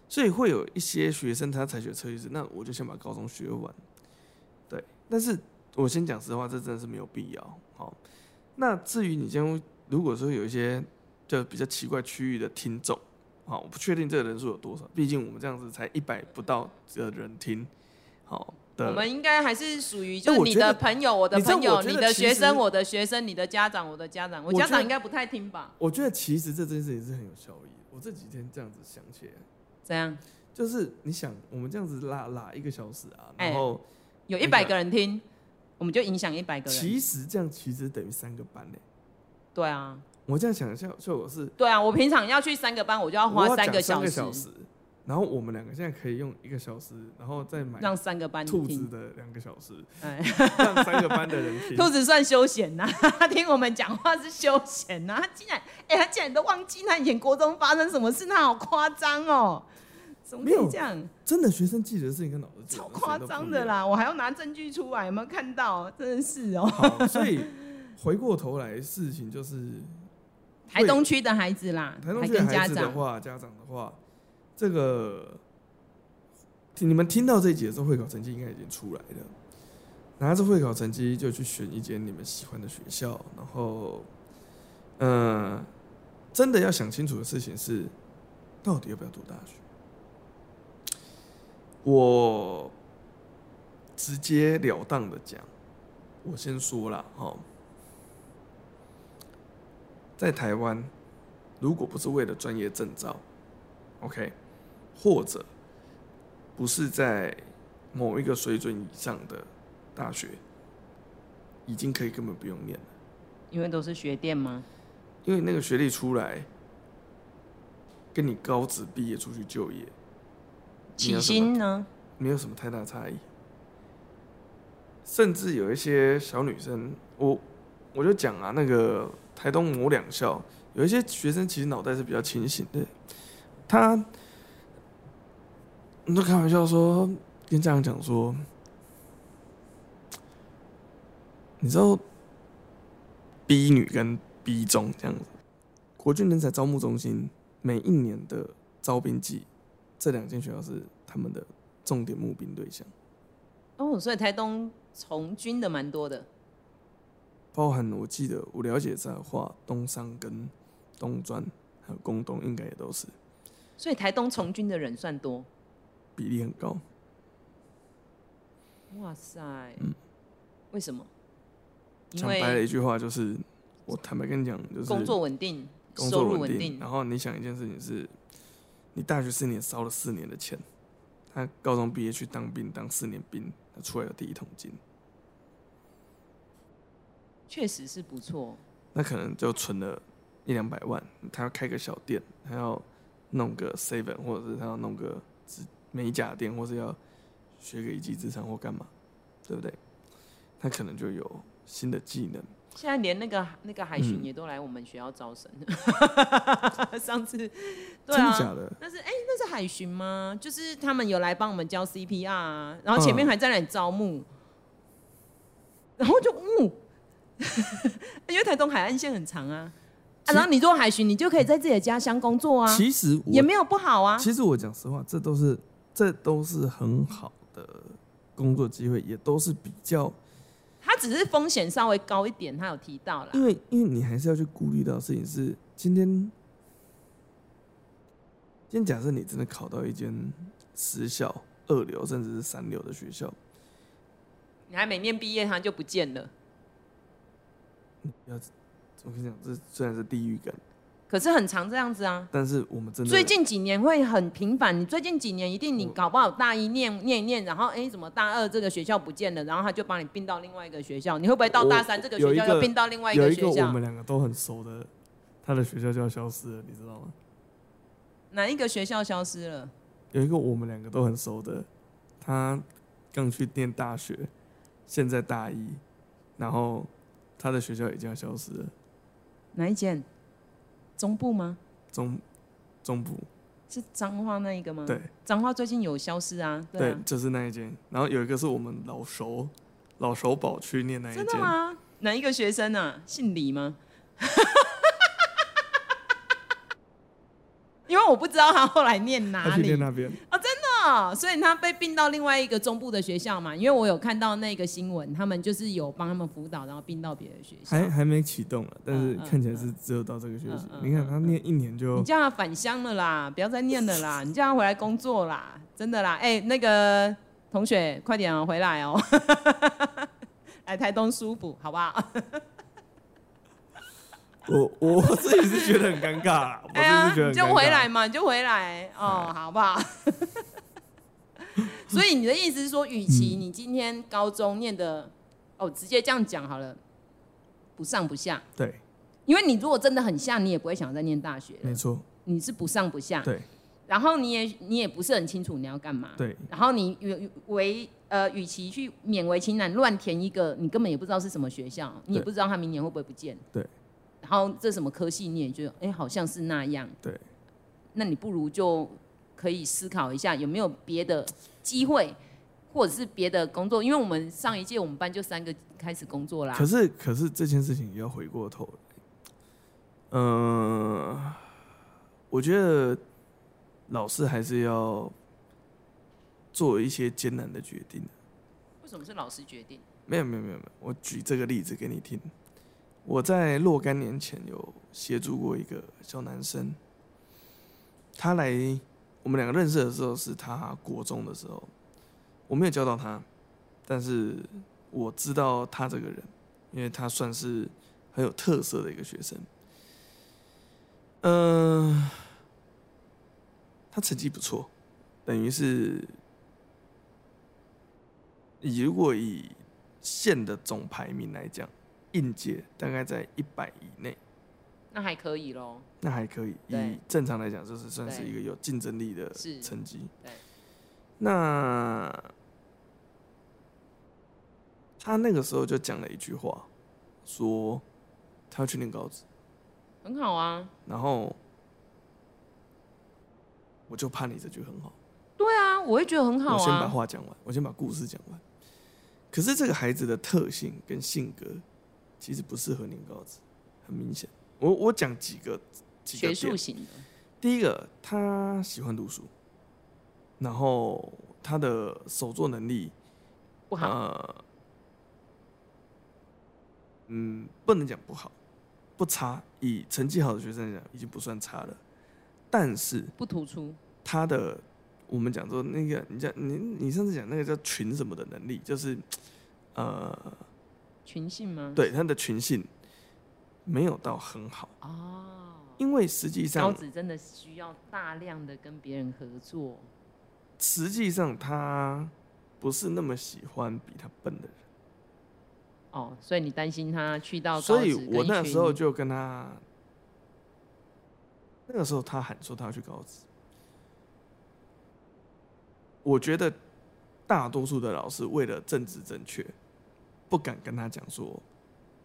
所以会有一些学生他采取策略是，那我就先把高中学完。对，但是我先讲实话，这真的是没有必要。好，那至于你将如果说有一些就比较奇怪区域的听众，好，我不确定这个人数有多少，毕竟我们这样子才一百不到的人听，好。我们应该还是属于，就是你的朋友，我的朋友，你的学生，我的学生，你的家长，我的家长，我家长应该不太听吧？我觉得其实这件事情是很有效益。我这几天这样子想起来，怎样？就是你想，我们这样子拉拉一个小时啊，然后有一百个人听，我们就影响一百个人。其实这样其实等于三个班呢。对啊，我这样想一下，就我是对啊，我平常要去三个班，我就要花三个小时。然后我们两个现在可以用一个小时，然后再买让三个班兔子的两个小时，让三个班的人听。兔子算休闲呐，他 听我们讲话是休闲呐。他竟然，哎，他竟然都忘记他以前国中发生什么事，他好夸张哦。怎么可以这样？真的学生记得的事情跟老师超夸张的啦！我还要拿证据出来，有没有看到？真的是哦、所以回过头来，事情就是台东区的孩子啦，台东区的孩子的话，家长的话，这个你们听到这一集的时候，会考成绩应该已经出来了。拿着会考成绩就去选一间你们喜欢的学校，然后，嗯、真的要想清楚的事情是，到底要不要读大学？我直截了当的讲，我先说了哈，在台湾，如果不是为了专业证照，OK，或者不是在某一个水准以上的大学，已经可以根本不用念了，因为都是学电吗？因为那个学历出来，跟你高职毕业出去就业。起薪呢？没有什么太大差异，甚至有一些小女生，我我就讲啊，那个台东某两校有一些学生其实脑袋是比较清醒的，他，你都开玩笑说跟家长讲说，你知道 B 女跟 B 中这样子，国军人才招募中心每一年的招兵季。这两间学校是他们的重点募兵对象。哦，所以台东从军的蛮多的，包含我记得我了解在的话，东商跟东专还有工东应该也都是。所以台东从军的人算多，比例很高。哇塞，嗯，为什么？讲白了一句话就是，我坦白跟你讲，就是工作稳定，工作稳定。然后你想一件事情是。你大学四年烧了四年的钱，他高中毕业去当兵，当四年兵，他出来有第一桶金，确实是不错。那可能就存了一两百万，他要开个小店，他要弄个 seven，或者是他要弄个美甲店，或是要学个一技之长或干嘛，对不对？他可能就有新的技能。现在连那个那个海巡也都来我们学校招生。嗯、上次，对啊，那是哎、欸，那是海巡吗？就是他们有来帮我们教 CPR，啊然后前面还在那里招募，嗯、然后就嗯，因为台东海岸线很长啊，啊，然后你做海巡，你就可以在自己的家乡工作啊，其实也没有不好啊。其实我讲实话，这都是这都是很好的工作机会，也都是比较。他只是风险稍微高一点，他有提到了。因为，因为你还是要去顾虑到的事情是，今天，今天假设你真的考到一间私校二流甚至是三流的学校，你还没念毕业，他就不见了。你要，我跟你讲，这虽然是地狱感。可是很常这样子啊，但是我们真的最近几年会很频繁。你最近几年一定你搞不好大一念念一念，然后哎，怎么大二这个学校不见了，然后他就把你并到另外一个学校。你会不会到大三这个学校又并到另外一个学校？有一个我们两个都很熟的，他的学校就要消失了，你知道吗？哪一个学校消失了？有一个我们两个都很熟的，他刚去念大学，现在大一，然后他的学校已经要消失了。哪一间？中部吗？中中部是彰化那一个吗？对，彰化最近有消失啊。对就是那一间。然后有一个是我们老熟老熟宝去念那一间。真的吗？哪一个学生啊？姓李吗？因为我不知道他后来念哪里。他去念那边。哦，真所以他被并到另外一个中部的学校嘛？因为我有看到那个新闻，他们就是有帮他们辅导，然后并到别的学校。还还没启动了，但是看起来是只有到这个学期。你看他念一年就……你叫他返乡了啦，不要再念了啦，你叫他回来工作啦，真的啦。哎，那个同学，快点哦，回来哦，来台东舒服，好不好？我我自己是觉得很尴尬，我自己是觉得很尴尬。你就回来嘛，你就回来哦，好不好？所以你的意思是说，与其你今天高中念的，哦，直接这样讲好了，不上不下。对。因为你如果真的很像，你也不会想再念大学。没错。你是不上不下。对。然后你也你也不是很清楚你要干嘛。对。然后你与为呃，与其去勉为其难乱填一个，你根本也不知道是什么学校，你也不知道他明年会不会不见。对。然后这什么科系你也觉得，哎，好像是那样。对。那你不如就。可以思考一下有没有别的机会，或者是别的工作，因为我们上一届我们班就三个开始工作啦。可是可是这件事情要回过头，嗯、呃，我觉得老师还是要做一些艰难的决定。为什么是老师决定？没有没有没有没有，我举这个例子给你听。我在若干年前有协助过一个小男生，他来我们两个认识的时候是他国中的时候，我没有教到他，但是我知道他这个人，因为他算是很有特色的一个学生。嗯、他成绩不错，等于是如果以县的总排名来讲。应届大概在一百以内，那还可以喽。那还可以，以正常来讲，就是算是一个有竞争力的成绩。那他那个时候就讲了一句话，说他要去念高职，很好啊。然后我就怕你这句很好。对啊，我会觉得很好啊。我先把话讲完，我先把故事讲完。可是这个孩子的特性跟性格。其实不适合念高职，很明显。我我讲几个几个点。学术型的。第一个，他喜欢读书，然后他的手作能力不好。呃，嗯，不能讲不好，不差。以成绩好的学生来讲，已经不算差了。但是不突出。他的我们讲说那个，你讲你你上次讲那个叫群什么的能力，就是呃。群性吗？对，他的群性没有到很好哦，因为实际上高子真的需要大量的跟别人合作。实际上他不是那么喜欢比他笨的人。哦，所以你担心他去到所以我那时候就跟他，那个时候他喊说他要去高职，我觉得大多数的老师为了政治正确。不敢跟他讲说，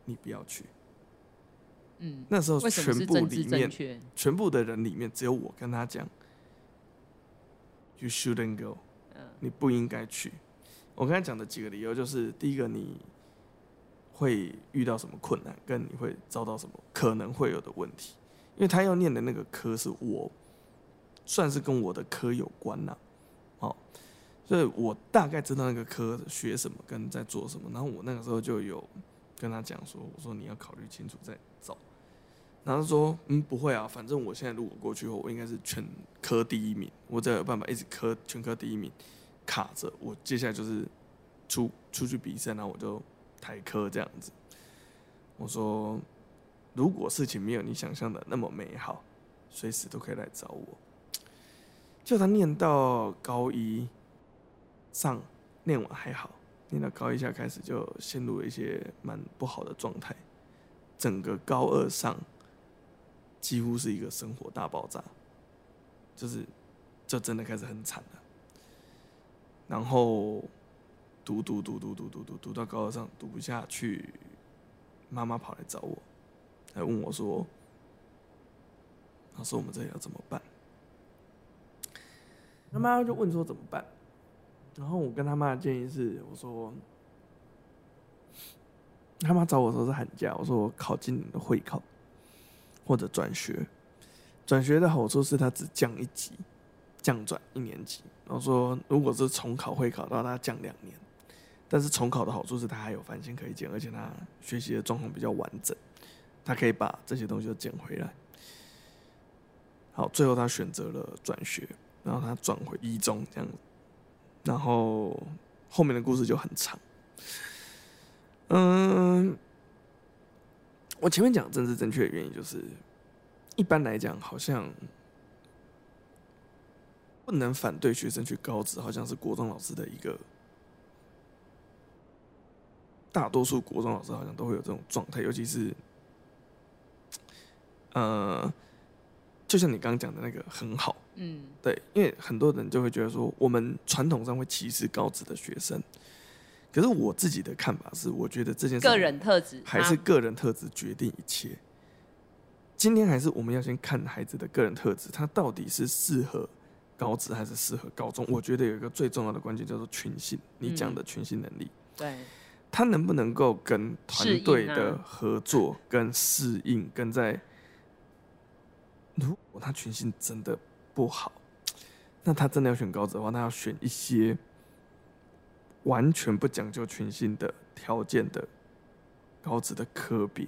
你不要去。嗯，那时候全部里面，全部的人里面，只有我跟他讲，You shouldn't go，你不应该去。我跟他讲的几个理由就是：第一个，你会遇到什么困难，跟你会遭到什么可能会有的问题。因为他要念的那个科是我算是跟我的科有关呐，哦。所以我大概知道那个科学什么跟在做什么，然后我那个时候就有跟他讲说，我说你要考虑清楚再走。然后他说，嗯，不会啊，反正我现在如果过去后，我应该是全科第一名，我再有办法一直科全科第一名卡着，我接下来就是出出去比赛，然后我就台科这样子。我说，如果事情没有你想象的那么美好，随时都可以来找我。就他念到高一。上念完还好，念到高一下开始就陷入了一些蛮不好的状态，整个高二上几乎是一个生活大爆炸，就是就真的开始很惨了。然后读读读读读读读读到高二上读不下去，妈妈跑来找我，来问我说：“老师，我们这里要怎么办？”他妈妈就问说：“怎么办？”然后我跟他妈的建议是，我说，他妈找我说是寒假，我说我考今年的会考，或者转学。转学的好处是他只降一级，降转一年级。然后说，如果是重考会考到，他降两年。但是重考的好处是他还有繁星可以捡，而且他学习的状况比较完整，他可以把这些东西都捡回来。好，最后他选择了转学，然后他转回一中这样。然后后面的故事就很长。嗯，我前面讲政治正确的原因就是，一般来讲好像不能反对学生去高职，好像是国中老师的一个，大多数国中老师好像都会有这种状态，尤其是，呃，就像你刚刚讲的那个很好。嗯，对，因为很多人就会觉得说，我们传统上会歧视高职的学生。可是我自己的看法是，我觉得这件事个人特质还是个人特质决定一切。今天还是我们要先看孩子的个人特质，他到底是适合高职还是适合高中？我觉得有一个最重要的关键叫做群性，你讲的群性能力。嗯、对。他能不能够跟团队的合作、跟适应、跟在，如果他群性真的不好，那他真的要选高职的话，那要选一些完全不讲究群性的条件的高职的科别，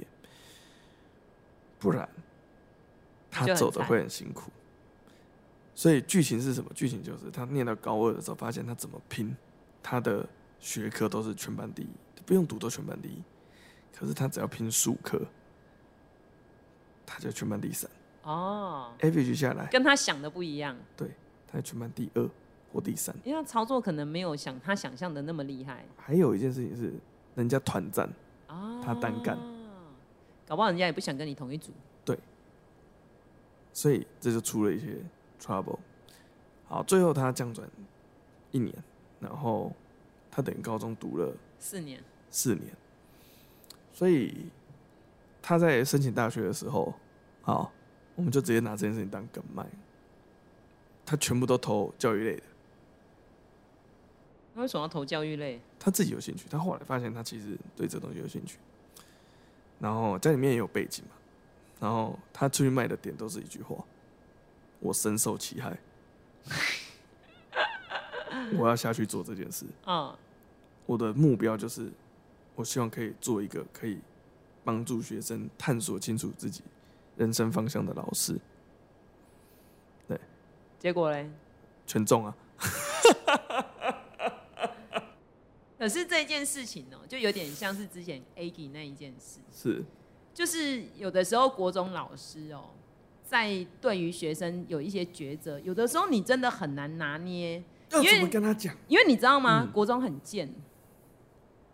不然他走的会很辛苦。所以剧情是什么？剧情就是他念到高二的时候，发现他怎么拼，他的学科都是全班第一。不用读都全班第一，可是他只要拼数科，他就全班第三。哦，average 下来跟他想的不一样。对，他全班第二或第三。因为他操作可能没有想他想象的那么厉害。还有一件事情是，人家团战，啊他单干，搞不好人家也不想跟你同一组。对，所以这就出了一些 trouble。好，最后他降转一年，然后他等于高中读了四年。四年，所以他在申请大学的时候，好，我们就直接拿这件事情当梗卖。他全部都投教育类的。为什么要投教育类？他自己有兴趣。他后来发现他其实对这东西有兴趣，然后家里面也有背景嘛。然后他出去卖的点都是一句话：我深受其害，我要下去做这件事。嗯，我的目标就是。我希望可以做一个可以帮助学生探索清楚自己人生方向的老师。对，结果嘞？全中啊！可是这件事情呢，就有点像是之前 Aggie 那一件事。是。就是有的时候国中老师哦，在对于学生有一些抉择，有的时候你真的很难拿捏。要怎么跟他讲？因为你知道吗？嗯、国中很贱，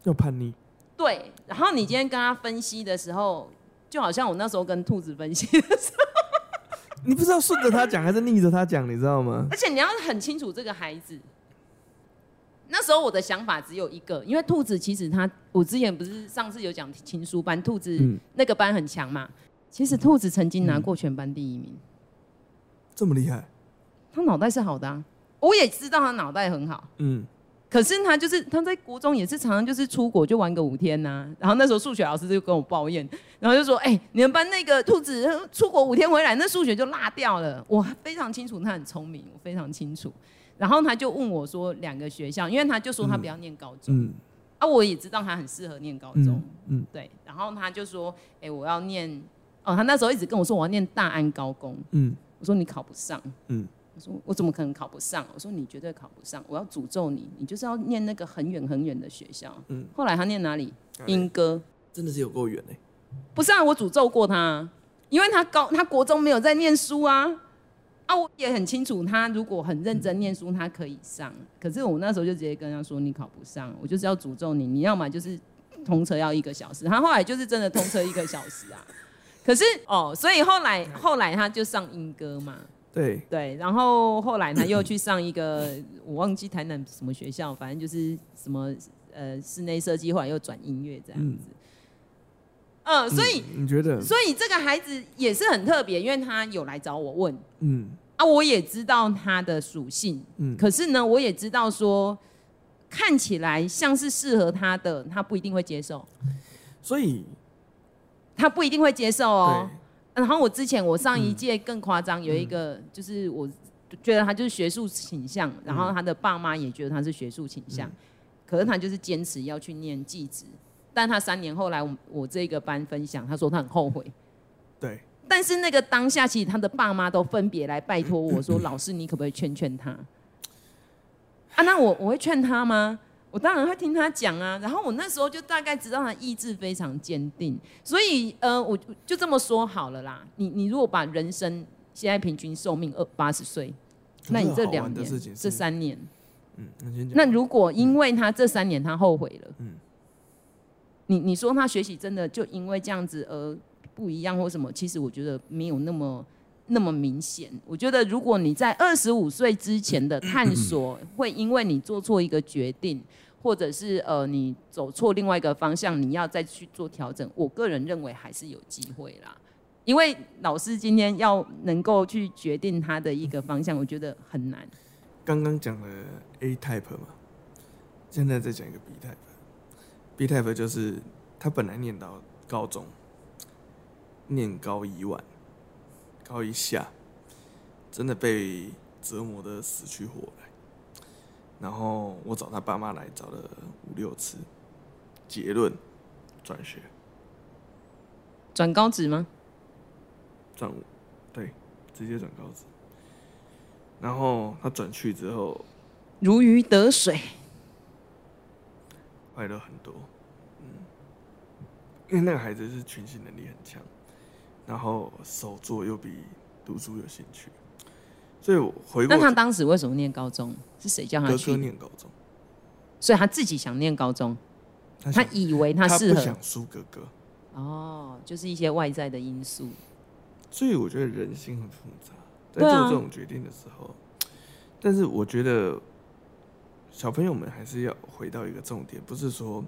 要叛逆。对，然后你今天跟他分析的时候，就好像我那时候跟兔子分析的时候，你不知道顺着他讲还是逆着他讲，你知道吗？而且你要很清楚这个孩子。那时候我的想法只有一个，因为兔子其实他，我之前不是上次有讲情书班，兔子那个班很强嘛。其实兔子曾经拿过全班第一名，嗯、这么厉害。他脑袋是好的啊，我也知道他脑袋很好。嗯。可是他就是他在国中也是常常就是出国就玩个五天呐、啊，然后那时候数学老师就跟我抱怨，然后就说：“哎、欸，你们班那个兔子出国五天回来，那数学就落掉了。”我非常清楚他很聪明，我非常清楚。然后他就问我说：“两个学校，因为他就说他不要念高中，嗯嗯、啊，我也知道他很适合念高中，嗯，嗯对。然后他就说：‘哎、欸，我要念哦，他那时候一直跟我说我要念大安高工，嗯，我说你考不上，嗯。”我说我怎么可能考不上？我说你绝对考不上！我要诅咒你，你就是要念那个很远很远的学校。嗯，后来他念哪里？莺歌，真的是有够远哎！不是啊，我诅咒过他，因为他高他国中没有在念书啊啊！我也很清楚，他如果很认真念书，他可以上。可是我那时候就直接跟他说：“你考不上，我就是要诅咒你。你要么就是通车要一个小时。”他后来就是真的通车一个小时啊。可是哦，所以后来后来他就上英歌嘛。对对，然后后来他又去上一个，我忘记台南什么学校，反正就是什么呃室内设计，后来又转音乐这样子。嗯，呃、所以、嗯、你觉得？所以这个孩子也是很特别，因为他有来找我问，嗯。啊，我也知道他的属性，嗯，可是呢，我也知道说看起来像是适合他的，他不一定会接受，所以他不一定会接受哦。然后我之前我上一届更夸张，有一个就是我觉得他就是学术倾向，然后他的爸妈也觉得他是学术倾向，可是他就是坚持要去念技职，但他三年后来我我这个班分享，他说他很后悔。对。但是那个当下，其实他的爸妈都分别来拜托我说：“ 老师，你可不可以劝劝他？”啊，那我我会劝他吗？我当然会听他讲啊，然后我那时候就大概知道他意志非常坚定，所以呃，我就这么说好了啦。你你如果把人生现在平均寿命二八十岁，那你这两年这三年，嗯，那如果因为他这三年他后悔了，嗯，你你说他学习真的就因为这样子而不一样或什么？其实我觉得没有那么。那么明显，我觉得如果你在二十五岁之前的探索，会因为你做错一个决定，或者是呃你走错另外一个方向，你要再去做调整，我个人认为还是有机会啦。因为老师今天要能够去决定他的一个方向，我觉得很难。刚刚讲了 A type 嘛，现在再讲一个 B type。B type 就是他本来念到高中，念高一晚，高一下，真的被折磨的死去活来。然后我找他爸妈来找了五六次，结论转学，转高职吗？转，对，直接转高职。然后他转去之后，如鱼得水，快乐很多。嗯，因为那个孩子是群心能力很强，然后手作又比读书有兴趣，所以我回过。那他当时为什么念高中？是谁叫他去？哥哥念高中，所以他自己想念高中，他，他以为他适合。他不想输哥哥。哦，就是一些外在的因素。所以我觉得人心很复杂。在做这种决定的时候，啊、但是我觉得小朋友们还是要回到一个重点，不是说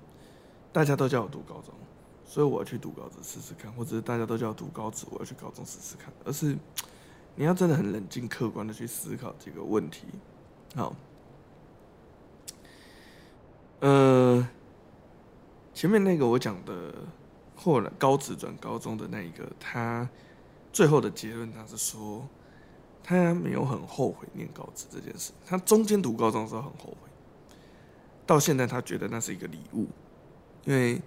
大家都叫我读高中，所以我要去读高职试试看，或者是大家都叫我读高职，我要去高中试试看，而是你要真的很冷静、客观的去思考这个问题。好，呃，前面那个我讲的后来高职转高中的那一个，他最后的结论他是说。他没有很后悔念高职这件事，他中间读高中的时候很后悔，到现在他觉得那是一个礼物，因为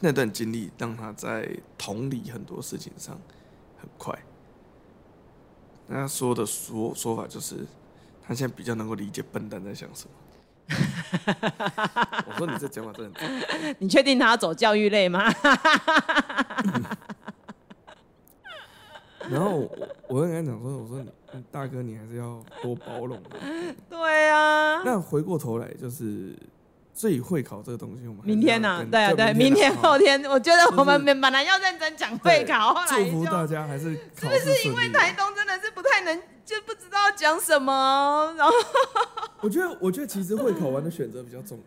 那段经历让他在同理很多事情上很快。他说的说说法就是，他现在比较能够理解笨蛋在想什么。我说你这讲法真的，你确定他要走教育类吗？然后我我跟他讲说，我说你。大哥，你还是要多包容。对啊。那回过头来，就是所以会考这个东西，我们明天呢？对啊，对，明天后天，我觉得我们本来要认真讲会考，后来祝福大家还是是不是因为台东真的是不太能，就不知道讲什么，然后 我觉得，我觉得其实会考完的选择比较重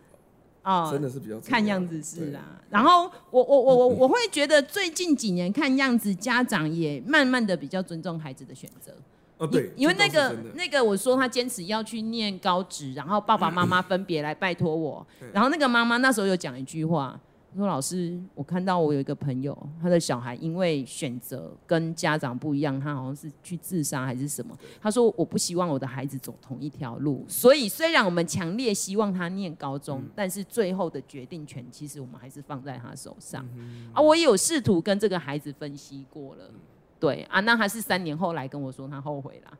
要，真的是比较看样子是啦。然后我我我我 我会觉得最近几年看样子，家长也慢慢的比较尊重孩子的选择。哦，对，因为那个那个我说他坚持要去念高职，然后爸爸妈妈分别来拜托我，然后那个妈妈那时候有讲一句话，说老师，我看到我有一个朋友，他的小孩因为选择跟家长不一样，他好像是去自杀还是什么，他说我不希望我的孩子走同一条路，所以虽然我们强烈希望他念高中，但是最后的决定权其实我们还是放在他手上，啊，我也有试图跟这个孩子分析过了。对啊，那他是三年后来跟我说他后悔了，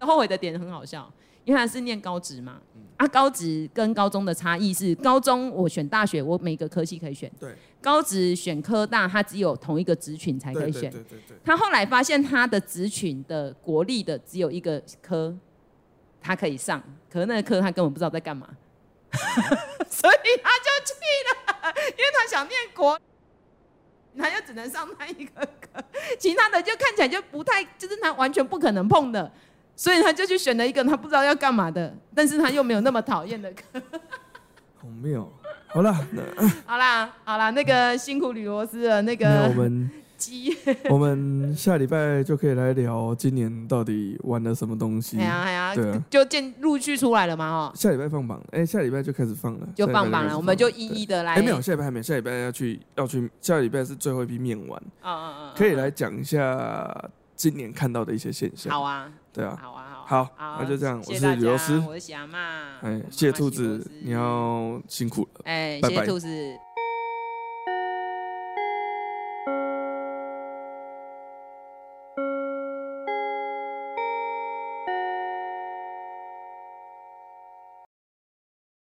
后悔的点很好笑，因为他是念高职嘛，啊，高职跟高中的差异是，高中我选大学，我每个科系可以选，对，高职选科大，他只有同一个职群才可以选，对对对对，他后来发现他的职群的国立的只有一个科，他可以上，可是那个科他根本不知道在干嘛，所以他就去了，因为他想念国。他就只能上那一个课，其他的就看起来就不太，就是他完全不可能碰的，所以他就去选了一个他不知道要干嘛的，但是他又没有那么讨厌的课。好妙，好了，好啦，好啦，那个辛苦吕罗斯了，那个。我们。我们下礼拜就可以来聊今年到底玩了什么东西。哎呀哎呀，对啊，就见陆续出来了嘛哦。下礼拜放榜，哎，下礼拜就开始放了，就放榜了，我们就一一的来。哎，没有，下礼拜还没，下礼拜要去要去，下礼拜是最后一批面完。啊啊啊！可以来讲一下今年看到的一些现象。好啊，对啊，好啊，好，好，那就这样。我是吕罗斯，我是喜阿妈。哎，谢谢兔子，你要辛苦了。哎，谢谢兔子。